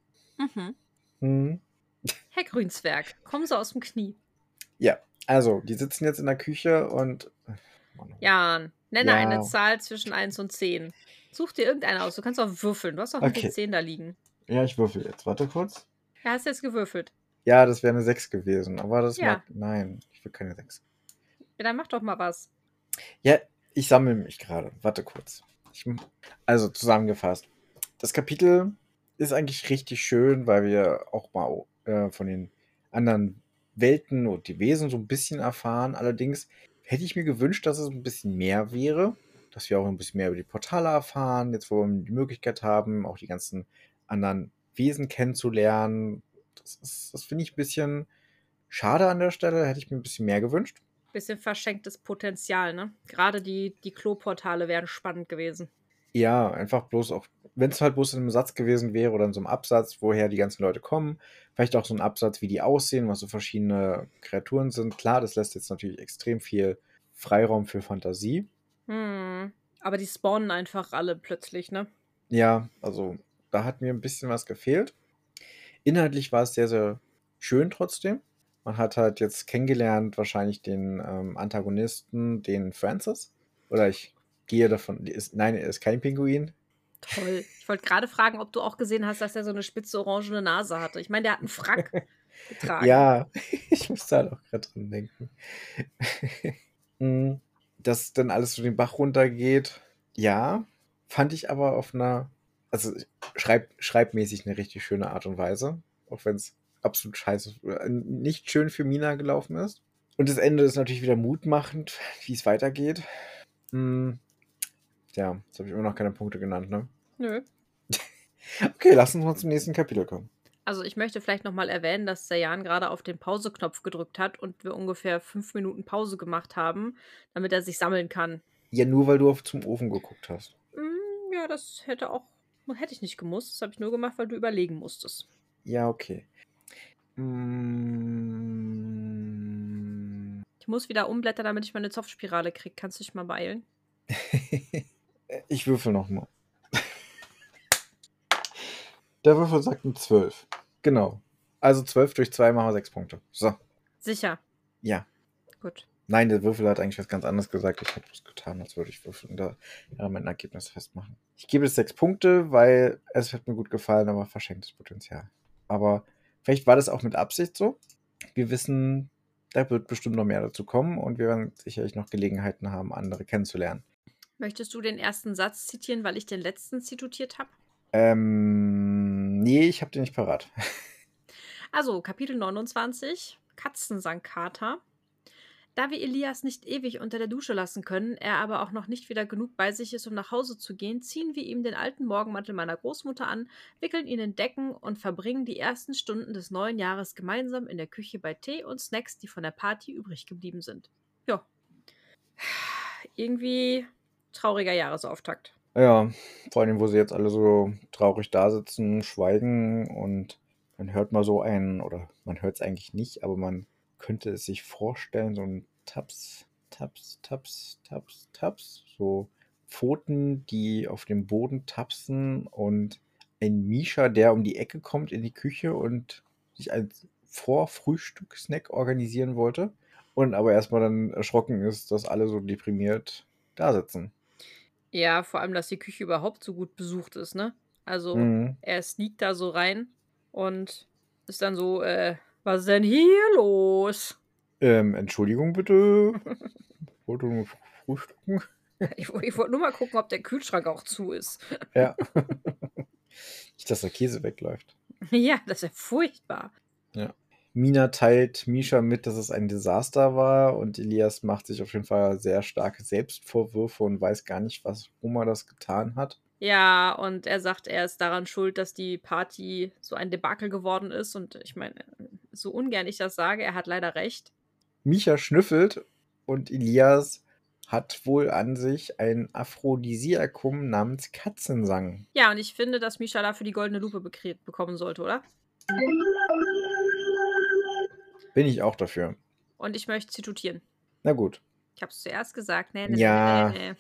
Hm. Herr Grünswerk, kommen Sie aus dem Knie. Ja, also, die sitzen jetzt in der Küche und. Jan, nenne Ja. eine Zahl zwischen 1 und 10. Such dir irgendeine aus. Du kannst auch würfeln. Du hast auch Okay. den 10 da liegen. Ja, ich würfel jetzt. Warte kurz. Ja, hast jetzt gewürfelt. Ja, das wäre eine 6 gewesen, aber das Ja. mag. Nein, ich will keine 6. Ja, dann mach doch mal was. Ja, ich sammle mich gerade. Warte kurz. Ich, also zusammengefasst. Das Kapitel ist eigentlich richtig schön, weil wir auch mal äh, von den anderen Welten und die Wesen so ein bisschen erfahren. Allerdings hätte ich mir gewünscht, dass es ein bisschen mehr wäre. Dass wir auch ein bisschen mehr über die Portale erfahren. Jetzt, wo wir die Möglichkeit haben, auch die ganzen anderen Wesen kennenzulernen. Das, ist- das finde ich ein bisschen schade an der Stelle. Hätte ich mir ein bisschen mehr gewünscht. Bisschen verschenktes Potenzial, ne? Gerade die, die Kloportale wären spannend gewesen. Ja, einfach bloß auch, wenn es halt bloß in einem Satz gewesen wäre oder in so einem Absatz, woher die ganzen Leute kommen, vielleicht auch so ein Absatz, wie die aussehen, was so verschiedene Kreaturen sind. Klar, das lässt jetzt natürlich extrem viel Freiraum für Fantasie. Hm. Aber die spawnen einfach alle plötzlich, ne? Ja, also da hat mir ein bisschen was gefehlt. Inhaltlich war es sehr, sehr schön trotzdem. Man hat halt jetzt kennengelernt, wahrscheinlich den ähm, Antagonisten, den Francis. Oder ich gehe davon, ist, nein, er ist kein Pinguin. Toll. Ich wollte gerade fragen, ob du auch gesehen hast, dass er so eine spitze orangene Nase hatte. Ich meine, der hat einen Frack *laughs* getragen. Ja, *laughs* ich muss da auch gerade dran denken. Mm, *laughs* Dass dann alles so den Bach runtergeht, ja, fand ich aber auf einer, also schreib, schreibmäßig eine richtig schöne Art und Weise, auch wenn es absolut scheiße, äh, nicht schön für Mina gelaufen ist. Und das Ende ist natürlich wieder mutmachend, wie es weitergeht. Mm, Ja, jetzt habe ich immer noch keine Punkte genannt, ne? Nö. *laughs* Okay, lass uns mal zum nächsten Kapitel kommen. Also ich möchte vielleicht nochmal erwähnen, dass Jan gerade auf den Pauseknopf gedrückt hat und wir ungefähr fünf Minuten Pause gemacht haben, damit er sich sammeln kann. Ja, nur weil du auf zum Ofen geguckt hast. Hm, ja, das hätte auch, hätte ich nicht gemusst. Das habe ich nur gemacht, weil du überlegen musstest. Ja, okay. Mm. Ich muss wieder umblättern, damit ich meine Zopfspirale kriege. Kannst du dich mal beeilen? *laughs* Ich würfel nochmal. Der Würfel sagt eine 12. Genau. Also 12 durch 2 machen wir 6 Punkte. So. Sicher. Ja. Gut. Nein, der Würfel hat eigentlich was ganz anderes gesagt. Ich habe es getan, als würde ich würfeln da ja, mein Ergebnis festmachen. Ich gebe es 6 Punkte, weil es hat mir gut gefallen, aber verschenktes Potenzial. Aber vielleicht war das auch mit Absicht so. Wir wissen, da wird bestimmt noch mehr dazu kommen und wir werden sicherlich noch Gelegenheiten haben, andere kennenzulernen. Möchtest du den ersten Satz zitieren, weil ich den letzten zitiert habe? Ähm, nee, ich habe den nicht parat. Also, Kapitel 29, Katzensangkater. Da wir Elias nicht ewig unter der Dusche lassen können, er aber auch noch nicht wieder genug bei sich ist, um nach Hause zu gehen, ziehen wir ihm den alten Morgenmantel meiner Großmutter an, wickeln ihn in Decken und verbringen die ersten Stunden des neuen Jahres gemeinsam in der Küche bei Tee und Snacks, die von der Party übrig geblieben sind. Ja. *sighs* Irgendwie trauriger Jahresauftakt. Ja, vor allem, wo sie jetzt alle so traurig da sitzen, schweigen und man hört mal so einen, oder man hört es eigentlich nicht, aber man könnte es sich vorstellen, so ein Taps, Taps, Taps, Taps, Taps, so Pfoten, die auf dem Boden tapsen und ein Misha, der um die Ecke kommt in die Küche und sich ein Vorfrühstück-Snack organisieren wollte und aber erstmal dann erschrocken ist, dass alle so deprimiert da sitzen. Ja, vor allem, dass die Küche überhaupt so gut besucht ist, ne? Also, Mhm. er sneakt da so rein und ist dann so, äh, was ist denn hier los? Ähm, Entschuldigung bitte. *laughs* Wollte nur frühstücken. *laughs* Ich, ich wollte nur mal gucken, ob der Kühlschrank auch zu ist. Ja. *laughs* Nicht, dass der Käse wegläuft. ja, das ist ja furchtbar. Mina teilt Misha mit, dass es ein Desaster war und Elias macht sich auf jeden Fall sehr starke Selbstvorwürfe und weiß gar nicht, was Oma das getan hat. Ja, und er sagt, er ist daran schuld, dass die Party so ein Debakel geworden ist. Und ich meine, so ungern ich das sage, er hat leider recht. Misha schnüffelt und Elias hat wohl an sich ein Aphrodisiakum namens Katzensang. Ja, und ich finde, dass Misha dafür die goldene Lupe bekommen sollte, oder? Bin ich auch dafür. Und ich möchte zitieren. Na gut. Ich habe es zuerst gesagt. Nee, nee, Ja. nee, nee,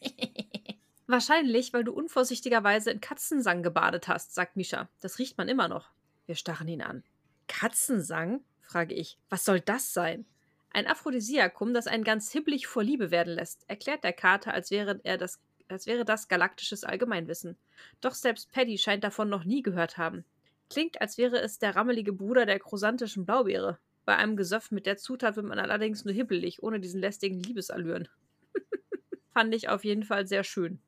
nee. *laughs* Wahrscheinlich, weil du unvorsichtigerweise in Katzensang gebadet hast, sagt Misha. Das riecht man immer noch. Wir starren ihn an. Katzensang? frage ich. Was soll das sein? Ein Aphrodisiakum, das einen ganz hibbelig vor Liebe werden lässt, erklärt der Kater, als wäre, er das, als wäre das galaktisches Allgemeinwissen. Doch selbst Paddy scheint davon noch nie gehört haben. Klingt, als wäre es der rammelige Bruder der chrysantischen Blaubeere. Bei einem Gesöff mit der Zutat wird man allerdings nur hibbelig, ohne diesen lästigen Liebesallüren. *laughs* Fand ich auf jeden Fall sehr schön.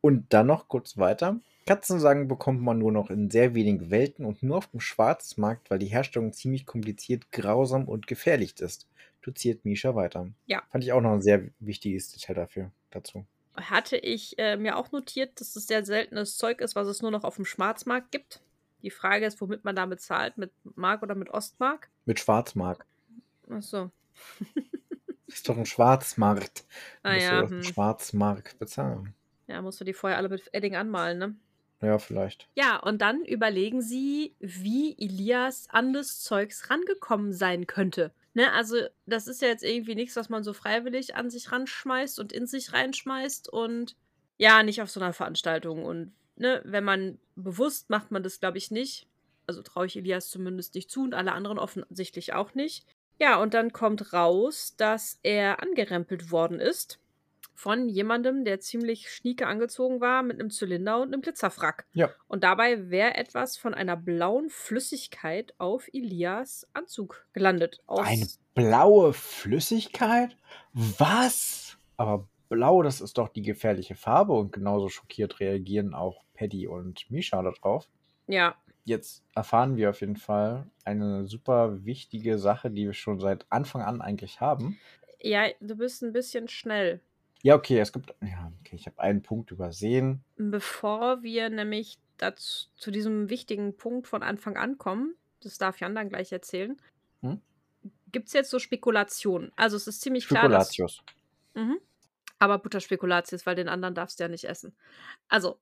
Und dann noch kurz weiter. Katzensang bekommt man nur noch in sehr wenigen Welten und nur auf dem Schwarzmarkt, weil die Herstellung ziemlich kompliziert, grausam und gefährlich ist. Doziert Misha weiter. Ja. Fand ich auch noch ein sehr wichtiges Detail dafür dazu. Hatte ich äh, mir auch notiert, dass es sehr seltenes Zeug ist, was es nur noch auf dem Schwarzmarkt gibt. Die Frage ist, womit man da bezahlt, mit Mark oder mit Ostmark? Mit Schwarzmark. Ach so. *laughs* ist doch ein Schwarzmarkt. Ah musst ja, du auf hm. Schwarzmarkt bezahlen. Ja, musst du die vorher alle mit Edding anmalen, ne? Ja, vielleicht. Ja, und dann überlegen sie, wie Elias an das Zeugs rangekommen sein könnte. Ne, also das ist ja jetzt irgendwie nichts, was man so freiwillig an sich ranschmeißt und in sich reinschmeißt und ja, nicht auf so einer Veranstaltung. Und ne, wenn man bewusst macht man das, glaube ich, nicht. Also traue ich Elias zumindest nicht zu und alle anderen offensichtlich auch nicht. Ja, und dann kommt raus, dass er angerempelt worden ist von jemandem, der ziemlich schnieke angezogen war, mit einem Zylinder und einem Glitzerfrack. Ja. Und dabei wäre etwas von einer blauen Flüssigkeit auf Elias Anzug gelandet. Eine blaue Flüssigkeit? Was? Aber blau, das ist doch die gefährliche Farbe und genauso schockiert reagieren auch Paddy und Misha darauf. ja, Jetzt erfahren wir auf jeden Fall eine super wichtige Sache, die wir schon seit Anfang an eigentlich haben. ja, du bist ein bisschen schnell. Ja, okay, es gibt. Ja, okay, ich habe einen Punkt übersehen. Bevor wir nämlich dazu, zu diesem wichtigen Punkt von Anfang an kommen, das darf Jan dann gleich erzählen, Hm? gibt es jetzt so Spekulationen. Also es ist ziemlich klar, Spekulatius. Mhm. Aber Butterspekulatius, weil den anderen darfst du ja nicht essen. Also,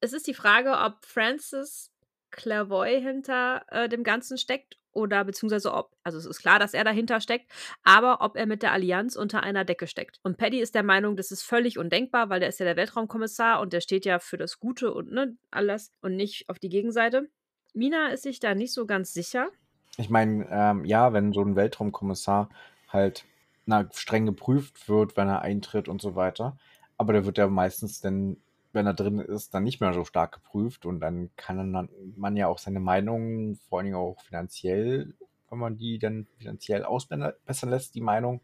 es ist die Frage, ob Francis Clairvoy hinter äh, dem Ganzen steckt oder beziehungsweise ob, also es ist klar, dass er dahinter steckt, aber ob er mit der Allianz unter einer Decke steckt. Und Paddy ist der Meinung, das ist völlig undenkbar, weil der ist ja der Weltraumkommissar und der steht ja für das Gute und ne, alles und nicht auf die Gegenseite. Mina ist sich da nicht so ganz sicher. Ich meine, ähm, ja, wenn so ein Weltraumkommissar halt na, streng geprüft wird, wenn er eintritt und so weiter. Aber der wird ja meistens dann, wenn er drin ist, dann nicht mehr so stark geprüft und dann kann man ja auch seine Meinung, vor allen Dingen auch finanziell, wenn man die dann finanziell ausbessern lässt, die Meinung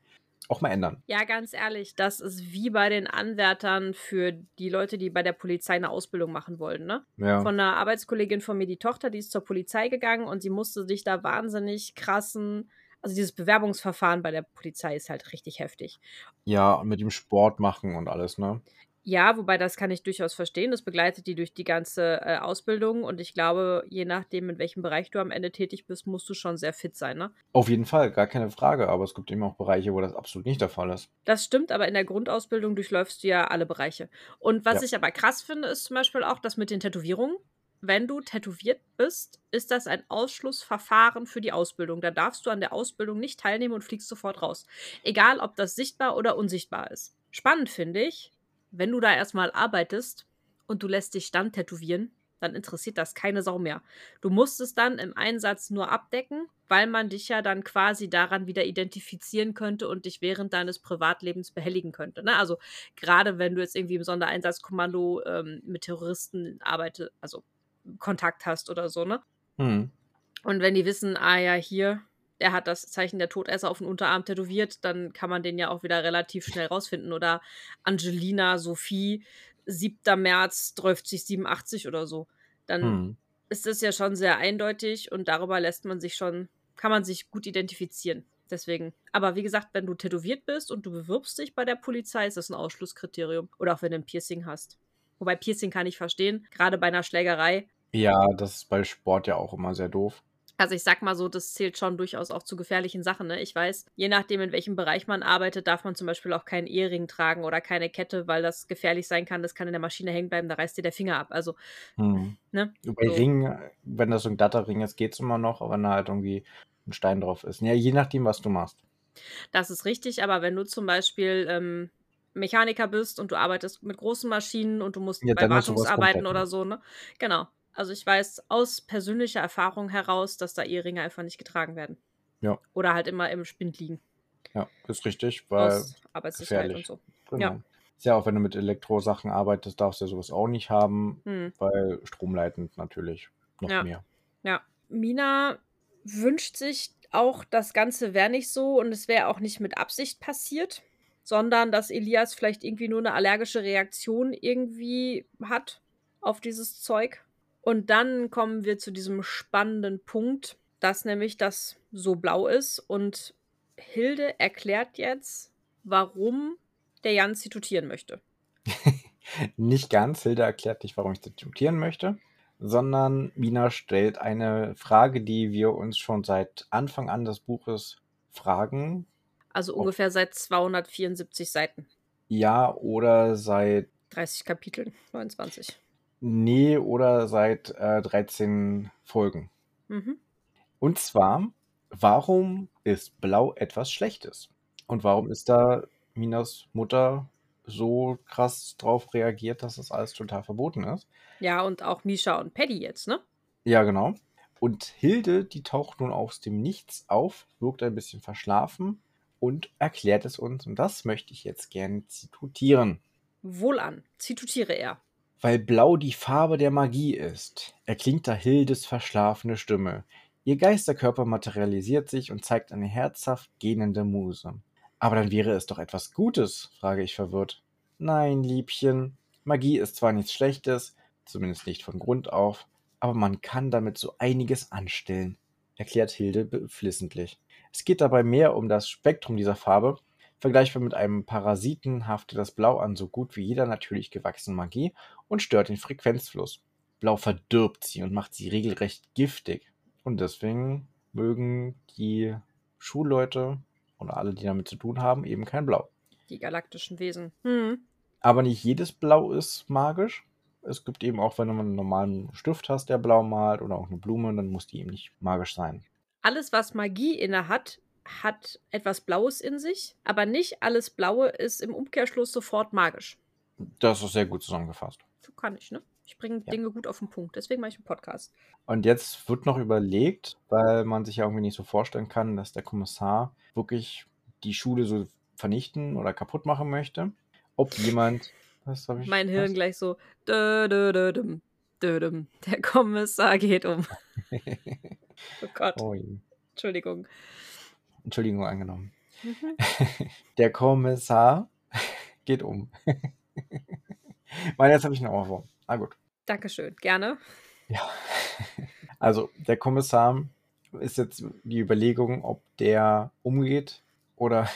auch mal ändern. Ja, ganz ehrlich, das ist wie bei den Anwärtern für die Leute, die bei der Polizei eine Ausbildung machen wollen, ne? Ja. Von einer Arbeitskollegin von mir, die Tochter, die ist zur Polizei gegangen und sie musste sich da wahnsinnig krassen, also dieses Bewerbungsverfahren bei der Polizei ist halt richtig heftig. Ja, mit dem Sport machen und alles, ne? Ja, wobei das kann ich durchaus verstehen. Das begleitet die durch die ganze äh, Ausbildung und ich glaube, je nachdem, in welchem Bereich du am Ende tätig bist, musst du schon sehr fit sein, ne? Auf jeden Fall, gar keine Frage. Aber es gibt eben auch Bereiche, wo das absolut nicht der Fall ist. Das stimmt, aber in der Grundausbildung durchläufst du ja alle Bereiche. Und was Ja. ich aber krass finde, ist zum Beispiel auch das mit den Tätowierungen. Wenn du tätowiert bist, ist das ein Ausschlussverfahren für die Ausbildung. Da darfst du an der Ausbildung nicht teilnehmen und fliegst sofort raus. Egal, ob das sichtbar oder unsichtbar ist. Spannend finde ich, wenn du da erstmal arbeitest und du lässt dich dann tätowieren, dann interessiert das keine Sau mehr. Du musst es dann im Einsatz nur abdecken, weil man dich ja dann quasi daran wieder identifizieren könnte und dich während deines Privatlebens behelligen könnte. Ne? Also gerade wenn du jetzt irgendwie im Sondereinsatzkommando ähm, mit Terroristen arbeitest, also Kontakt hast oder so, ne? Hm. Und wenn die wissen, ah ja, hier, der hat das Zeichen der Todesser auf den Unterarm tätowiert, dann kann man den ja auch wieder relativ schnell rausfinden. Oder Angelina Sophie, 7. März 87 oder so. Dann Hm. ist das ja schon sehr eindeutig und darüber lässt man sich schon, kann man sich gut identifizieren. Deswegen. Aber wie gesagt, wenn du tätowiert bist und du bewirbst dich bei der Polizei, ist das ein Ausschlusskriterium. Oder auch wenn du ein Piercing hast. Wobei Piercing kann ich verstehen, gerade bei einer Schlägerei. Ja, das ist bei Sport ja auch immer sehr doof. Also ich sag mal so, das zählt schon durchaus auch zu gefährlichen Sachen. Ne? Ich weiß, je nachdem, in welchem Bereich man arbeitet, darf man zum Beispiel auch keinen Ehering tragen oder keine Kette, weil das gefährlich sein kann. Das kann in der Maschine hängen bleiben, da reißt dir der Finger ab. Also, Hm. ne? Bei So. Ring, wenn das so ein glatter Ring ist, geht's immer noch, aber wenn da halt irgendwie ein Stein drauf ist. Ja, je nachdem, was du machst. Das ist richtig, aber wenn du zum Beispiel ähm, Mechaniker bist und du arbeitest mit großen Maschinen und du musst Ja, bei Wartungsarbeiten oder so, ne? Genau. Also ich weiß aus persönlicher Erfahrung heraus, dass da Eheringe einfach nicht getragen werden. Ja. Oder halt immer im Spind liegen. Ja, ist richtig, weil Aus Arbeitssicherheit gefährlich. und so. Genau. Ja. Ist ja auch, wenn du mit Elektrosachen arbeitest, darfst du ja sowas auch nicht haben, Hm. weil stromleitend natürlich noch Ja. mehr. Ja. Mina wünscht sich auch, das Ganze wäre nicht so und es wäre auch nicht mit Absicht passiert, sondern dass Elias vielleicht irgendwie nur eine allergische Reaktion irgendwie hat auf dieses Zeug. Und dann kommen wir zu diesem spannenden Punkt, dass nämlich das so blau ist und Hilde erklärt jetzt, warum der Jan zitutieren möchte. *laughs* Nicht ganz. Hilde erklärt nicht, warum ich diskutieren möchte, sondern Mina stellt eine Frage, die wir uns schon seit Anfang an des Buches fragen. Also ungefähr seit 274 Seiten. Ja, oder seit 30 Kapiteln, 29. Nee, oder seit äh, 13 Folgen. Mhm. Und zwar, warum ist Blau etwas Schlechtes? Und warum ist da Minas Mutter so krass drauf reagiert, dass das alles total verboten ist? Ja, und auch Misha und Paddy jetzt, ne? Ja, genau. Und Hilde, die taucht nun aus dem Nichts auf, wirkt ein bisschen verschlafen und erklärt es uns. Und das möchte ich jetzt gerne zitieren. Wohlan, zitutiere er. Weil Blau die Farbe der Magie ist, erklingt da Hildes verschlafene Stimme. Ihr Geisterkörper materialisiert sich und zeigt eine herzhaft gähnende Muse. Aber dann wäre es doch etwas Gutes, frage ich verwirrt. Nein, Liebchen, Magie ist zwar nichts Schlechtes, zumindest nicht von Grund auf, aber man kann damit so einiges anstellen, erklärt Hilde beflissentlich. Es geht dabei mehr um das Spektrum dieser Farbe. Vergleichbar mit einem Parasiten haftet das Blau an so gut wie jeder natürlich gewachsenen Magie und stört den Frequenzfluss. Blau verdirbt sie und macht sie regelrecht giftig. Und deswegen mögen die Schulleute oder alle, die damit zu tun haben, eben kein Blau. Die galaktischen Wesen. Hm. Aber nicht jedes Blau ist magisch. Es gibt eben auch, wenn du einen normalen Stift hast, der blau malt oder auch eine Blume, dann muss die eben nicht magisch sein. Alles, was Magie inne hat, hat etwas Blaues in sich, aber nicht alles Blaue ist im Umkehrschluss sofort magisch. Das ist sehr gut zusammengefasst. So kann ich, ne? Ich bringe Ja. Dinge gut auf den Punkt. Deswegen mache ich einen Podcast. Und jetzt wird noch überlegt, weil man sich ja irgendwie nicht so vorstellen kann, dass der Kommissar wirklich die Schule so vernichten oder kaputt machen möchte. Ob jemand. Was habe ich? Mein Hirn was? gleich so. Dö, dö, dö, düm, dö, düm. Der Kommissar geht um. *laughs* Oh Gott. oh. Entschuldigung. Entschuldigung angenommen. Mhm. *laughs* Der Kommissar *laughs* geht um. *laughs* Weil jetzt habe ich einen Ohrwurm. Ah gut. Dankeschön. Gerne. Ja. Also der Kommissar ist jetzt die Überlegung, ob der umgeht oder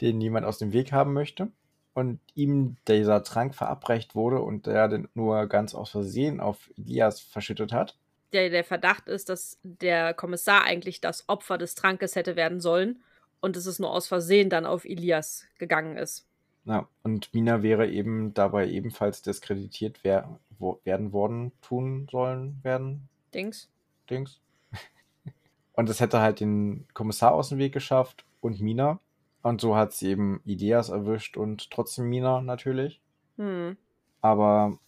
den jemand aus dem Weg haben möchte. Und ihm dieser Trank verabreicht wurde und der den nur ganz aus Versehen auf Elias verschüttet hat. Der, der Verdacht ist, dass der Kommissar eigentlich das Opfer des Trankes hätte werden sollen und dass es nur aus Versehen dann auf Elias gegangen ist. Ja, und Mina wäre eben dabei ebenfalls diskreditiert wer wo werden worden, tun sollen werden, Dings. Dings. *laughs* Und es hätte halt den Kommissar aus dem Weg geschafft und Mina. Und so hat sie eben Ideas erwischt und trotzdem Mina natürlich. Hm. Aber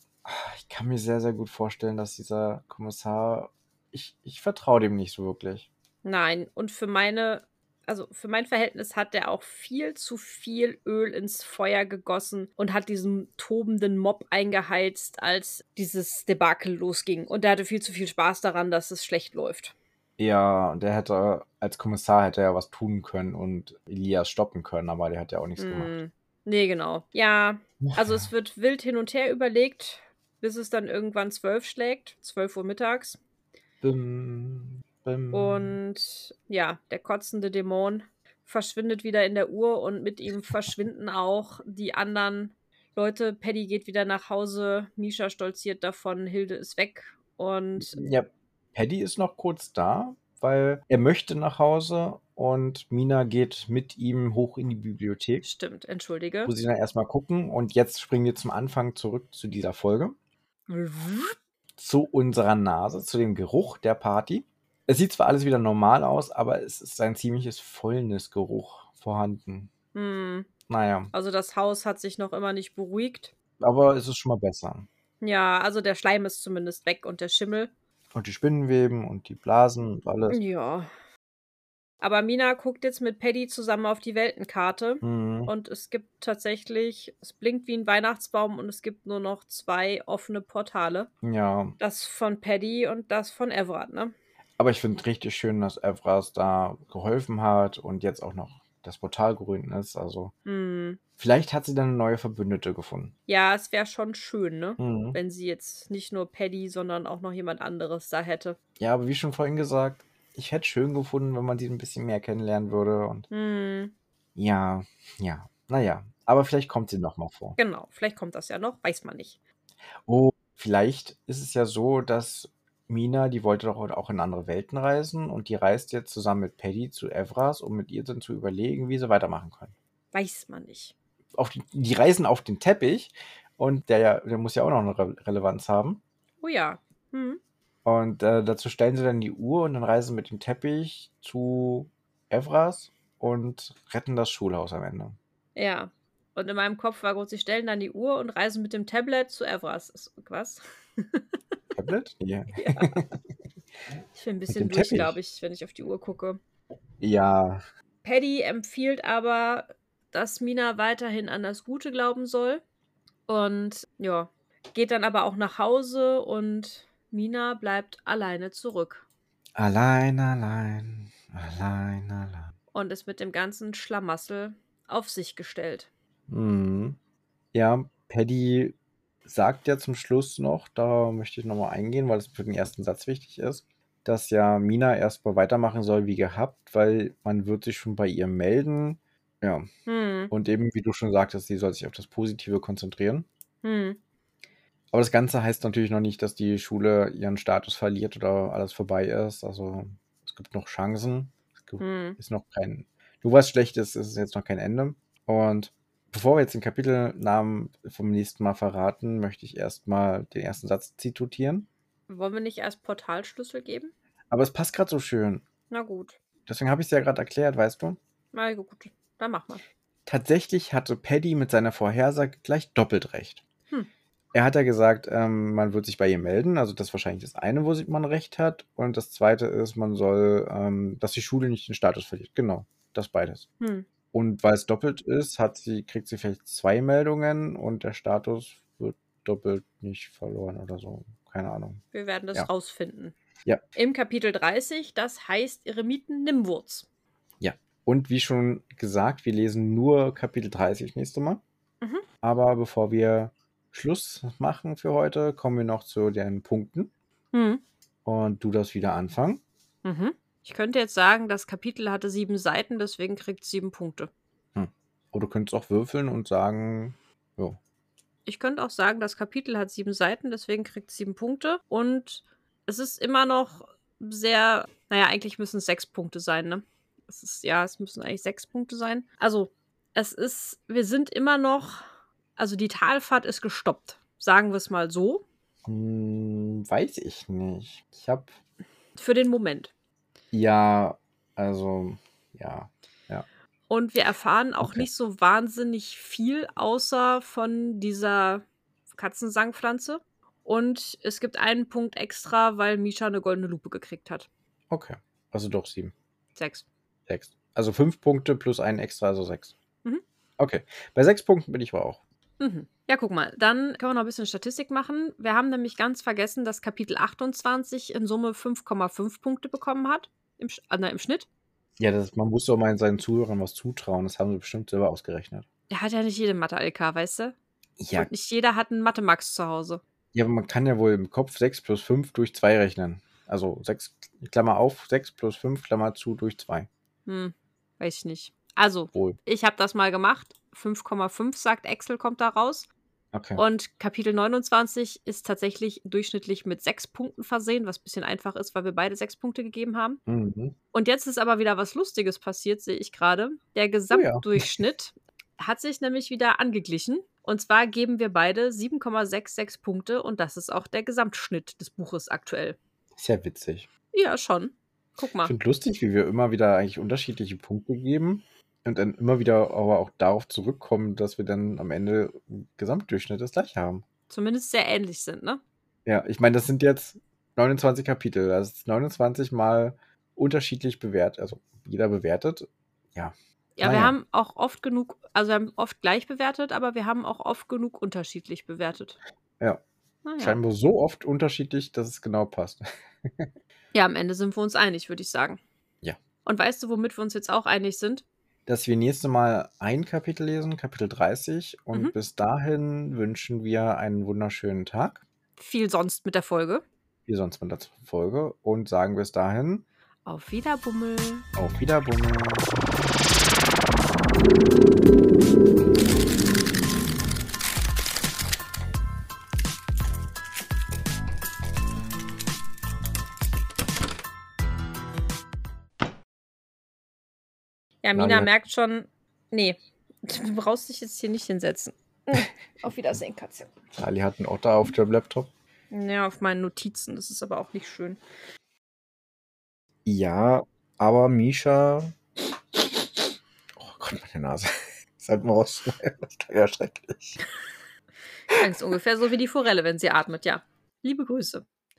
ich kann mir sehr, sehr gut vorstellen, dass dieser Kommissar. Ich, ich vertraue dem nicht so wirklich. Nein, und für meine, also für mein Verhältnis hat der auch viel zu viel Öl ins Feuer gegossen und hat diesen tobenden Mob eingeheizt, als dieses Debakel losging. Und der hatte viel zu viel Spaß daran, dass es schlecht läuft. Ja, der hätte, als Kommissar hätte er was tun können und Elias stoppen können, aber der hat ja auch nichts gemacht. Hm. Nee, genau. Ja, also es *laughs* wird wild hin und her überlegt, bis es dann irgendwann zwölf schlägt, 12 Uhr mittags. Bim, bim. Und ja, der kotzende Dämon verschwindet wieder in der Uhr und mit ihm *laughs* verschwinden auch die anderen Leute. Paddy geht wieder nach Hause, Misha stolziert davon, Hilde ist weg und Ja, Paddy ist noch kurz da, weil er möchte nach Hause und Mina geht mit ihm hoch in die Bibliothek, stimmt, entschuldige. wo sie dann erstmal gucken. Und jetzt springen wir zum Anfang zurück zu dieser Folge. Zu unserer Nase, zu dem Geruch der Party. Es sieht zwar alles wieder normal aus, aber es ist ein ziemliches Fäulnisgeruch vorhanden. Hm, Naja, also das Haus hat sich noch immer nicht beruhigt. aber es ist schon mal besser. Ja, also der Schleim ist zumindest weg und der Schimmel. Und die Spinnenweben und die Blasen und alles. Ja. Aber Mina guckt jetzt mit Paddy zusammen auf die Weltenkarte Mhm. und es gibt tatsächlich, es blinkt wie ein Weihnachtsbaum und es gibt nur noch zwei offene Portale. Ja. Das von Paddy und das von Everard, ne? Aber ich finde richtig schön, dass Evras da geholfen hat und jetzt auch noch das Portal grün ist. Also Hm. vielleicht hat sie dann eine neue Verbündete gefunden. Ja, es wäre schon schön, ne? Mhm. Wenn sie jetzt nicht nur Paddy, sondern auch noch jemand anderes da hätte. Ja, aber wie schon vorhin gesagt, ich hätte schön gefunden, wenn man sie ein bisschen mehr kennenlernen würde. Und Hm. ja, ja, naja. Aber vielleicht kommt sie noch mal vor. Genau, vielleicht kommt das ja noch, weiß man nicht. Oh, vielleicht ist es ja so, dass Mina, die wollte doch auch in andere Welten reisen und die reist jetzt zusammen mit Paddy zu Evras, um mit ihr dann zu überlegen, wie sie weitermachen können. Weiß man nicht. Auf die, die reisen auf den Teppich und der, ja, der muss ja auch noch eine Re Relevanz haben. Oh ja. Hm. Und äh, dazu stellen sie dann die Uhr und dann reisen mit dem Teppich zu Evras und retten das Schulhaus am Ende. Ja. Und in meinem Kopf war gut, sie stellen dann die Uhr und reisen mit dem Tablet zu Evras. Was? *laughs* Tablet? Ja. Ja. *laughs* Ich bin ein bisschen durch, glaube ich, wenn ich auf die Uhr gucke. Ja. Paddy empfiehlt aber, dass Mina weiterhin an das Gute glauben soll. Und ja, geht dann aber auch nach Hause und Mina bleibt alleine zurück Allein, allein, allein, allein. und ist mit dem ganzen Schlamassel auf sich gestellt. Mhm. Ja, Paddy sagt ja zum Schluss noch, da möchte ich nochmal eingehen, weil es für den ersten Satz wichtig ist, dass ja Mina erstmal weitermachen soll wie gehabt, weil man wird sich schon bei ihr melden. Ja, Hm, und eben, wie du schon sagtest, sie soll sich auf das Positive konzentrieren. hm, Aber das Ganze heißt natürlich noch nicht, dass die Schule ihren Status verliert oder alles vorbei ist. Also es gibt noch Chancen. Es gibt, hm. ist noch kein. Nur was schlecht ist, jetzt noch kein Ende. Und bevor wir jetzt den Kapitelnamen vom nächsten Mal verraten, möchte ich erstmal den ersten Satz zitieren. Wollen wir nicht erst Portalschlüssel geben? Aber es passt gerade so schön. Na gut. Deswegen habe ich es ja gerade erklärt, weißt du? Na gut, dann mach mal. Tatsächlich hatte Paddy mit seiner Vorhersage gleich doppelt recht. Er hat ja gesagt, ähm, man wird sich bei ihr melden. Also das ist wahrscheinlich das eine, wo man recht hat. Und das zweite ist, man soll, ähm, dass die Schule nicht den Status verliert. Genau, das beides. Hm. Und weil es doppelt ist, hat sie, kriegt sie vielleicht zwei Meldungen und der Status wird doppelt nicht verloren oder so. Keine Ahnung. Wir werden das Ja. rausfinden. Ja. Im Kapitel 30, das heißt Eremiten Nimwurz. Und wie schon gesagt, wir lesen nur Kapitel 30 nächste Mal. Mhm. Aber bevor wir Schluss machen für heute, kommen wir noch zu den Punkten. Hm. Und du darfst wieder anfangen. Mhm. Ich könnte jetzt sagen, das Kapitel hatte sieben Seiten, deswegen kriegt es sieben Punkte. Oder du könntest auch würfeln und sagen, jo, Ich könnte auch sagen, das Kapitel hat sieben Seiten, deswegen kriegt es sieben Punkte. Und es ist immer noch sehr, naja, eigentlich müssen es sechs Punkte sein, ne? Es ist, ja, es müssen eigentlich sechs Punkte sein. Also, es ist, wir sind immer noch, also die Talfahrt ist gestoppt. Sagen wir es mal so. hm, weiß ich nicht. Ich habe, Für den Moment. ja, also, ja. Und wir erfahren auch Okay. nicht so wahnsinnig viel, außer von dieser Katzensangpflanze. Und es gibt einen Punkt extra, weil Misha eine goldene Lupe gekriegt hat. Okay. Also doch sieben. Sechs. Sechs. Also fünf Punkte plus einen extra, also sechs. Mhm. Okay. Bei sechs Punkten bin ich aber auch. Mhm. Ja, guck mal, dann können wir noch ein bisschen Statistik machen. Wir haben nämlich ganz vergessen, dass Kapitel 28 in Summe 5,5 Punkte bekommen hat. Im, äh, na, im Schnitt. Ja, das, man muss doch mal seinen Zuhörern was zutrauen. Das haben sie bestimmt selber ausgerechnet. Er hat ja nicht jede Mathe-LK, weißt du? Ja, Und nicht jeder hat einen Mathe-Max zu Hause. ja, aber man kann ja wohl im Kopf 6 plus 5 durch 2 rechnen. Also 6, Klammer auf, 6 plus 5, Klammer zu, durch 2. Hm, weiß ich nicht. Also, Wohl. ich habe das mal gemacht. 5,5 sagt Excel, kommt da raus. Okay. Und Kapitel 29 ist tatsächlich durchschnittlich mit sechs Punkten versehen, was ein bisschen einfach ist, weil wir beide sechs Punkte gegeben haben. Mhm. Und jetzt ist aber wieder was Lustiges passiert, sehe ich gerade. Der Gesamtdurchschnitt *laughs* hat sich nämlich wieder angeglichen. Und zwar geben wir beide 7,66 Punkte und das ist auch der Gesamtschnitt des Buches aktuell. Ja witzig. Ja, schon. Guck Ich mal. finde lustig, wie wir immer wieder eigentlich unterschiedliche Punkte geben und dann immer wieder aber auch darauf zurückkommen, dass wir dann am Ende im Gesamtdurchschnitt das gleiche haben. Zumindest sehr ähnlich sind, ne? Ja, ich meine, das sind jetzt 29 Kapitel. Das ist 29 mal unterschiedlich bewertet, also jeder bewertet. Ja. Ja, wir Naja. haben auch oft genug, also wir haben oft gleich bewertet, aber wir haben auch oft genug unterschiedlich bewertet. Ja. Naja. Scheinbar so oft unterschiedlich, dass es genau passt. *laughs* Ja, am Ende sind wir uns einig, würde ich sagen. Ja. Und weißt du, womit wir uns jetzt auch einig sind? Dass wir nächste Mal ein Kapitel lesen, Kapitel 30. Und Mhm. bis dahin wünschen wir einen wunderschönen Tag. Viel sonst mit der Folge. Wie sonst mit der Folge. Und sagen bis dahin Auf Wiederbummel. auf Wiederbummel. Ja, Lali Mina hat- merkt schon, nee, du brauchst dich jetzt hier nicht hinsetzen. *laughs* Auf Wiedersehen, Katze. Ali hat einen Otter auf dem Laptop. Ja, auf meinen Notizen. Das ist aber auch nicht schön. Ja, aber Misha. Oh Gott, meine Nase. *laughs* Seit mal rausschneiden. Das klang *laughs* ja schrecklich. Das ist ungefähr so wie die Forelle, wenn sie atmet, ja. Liebe Grüße.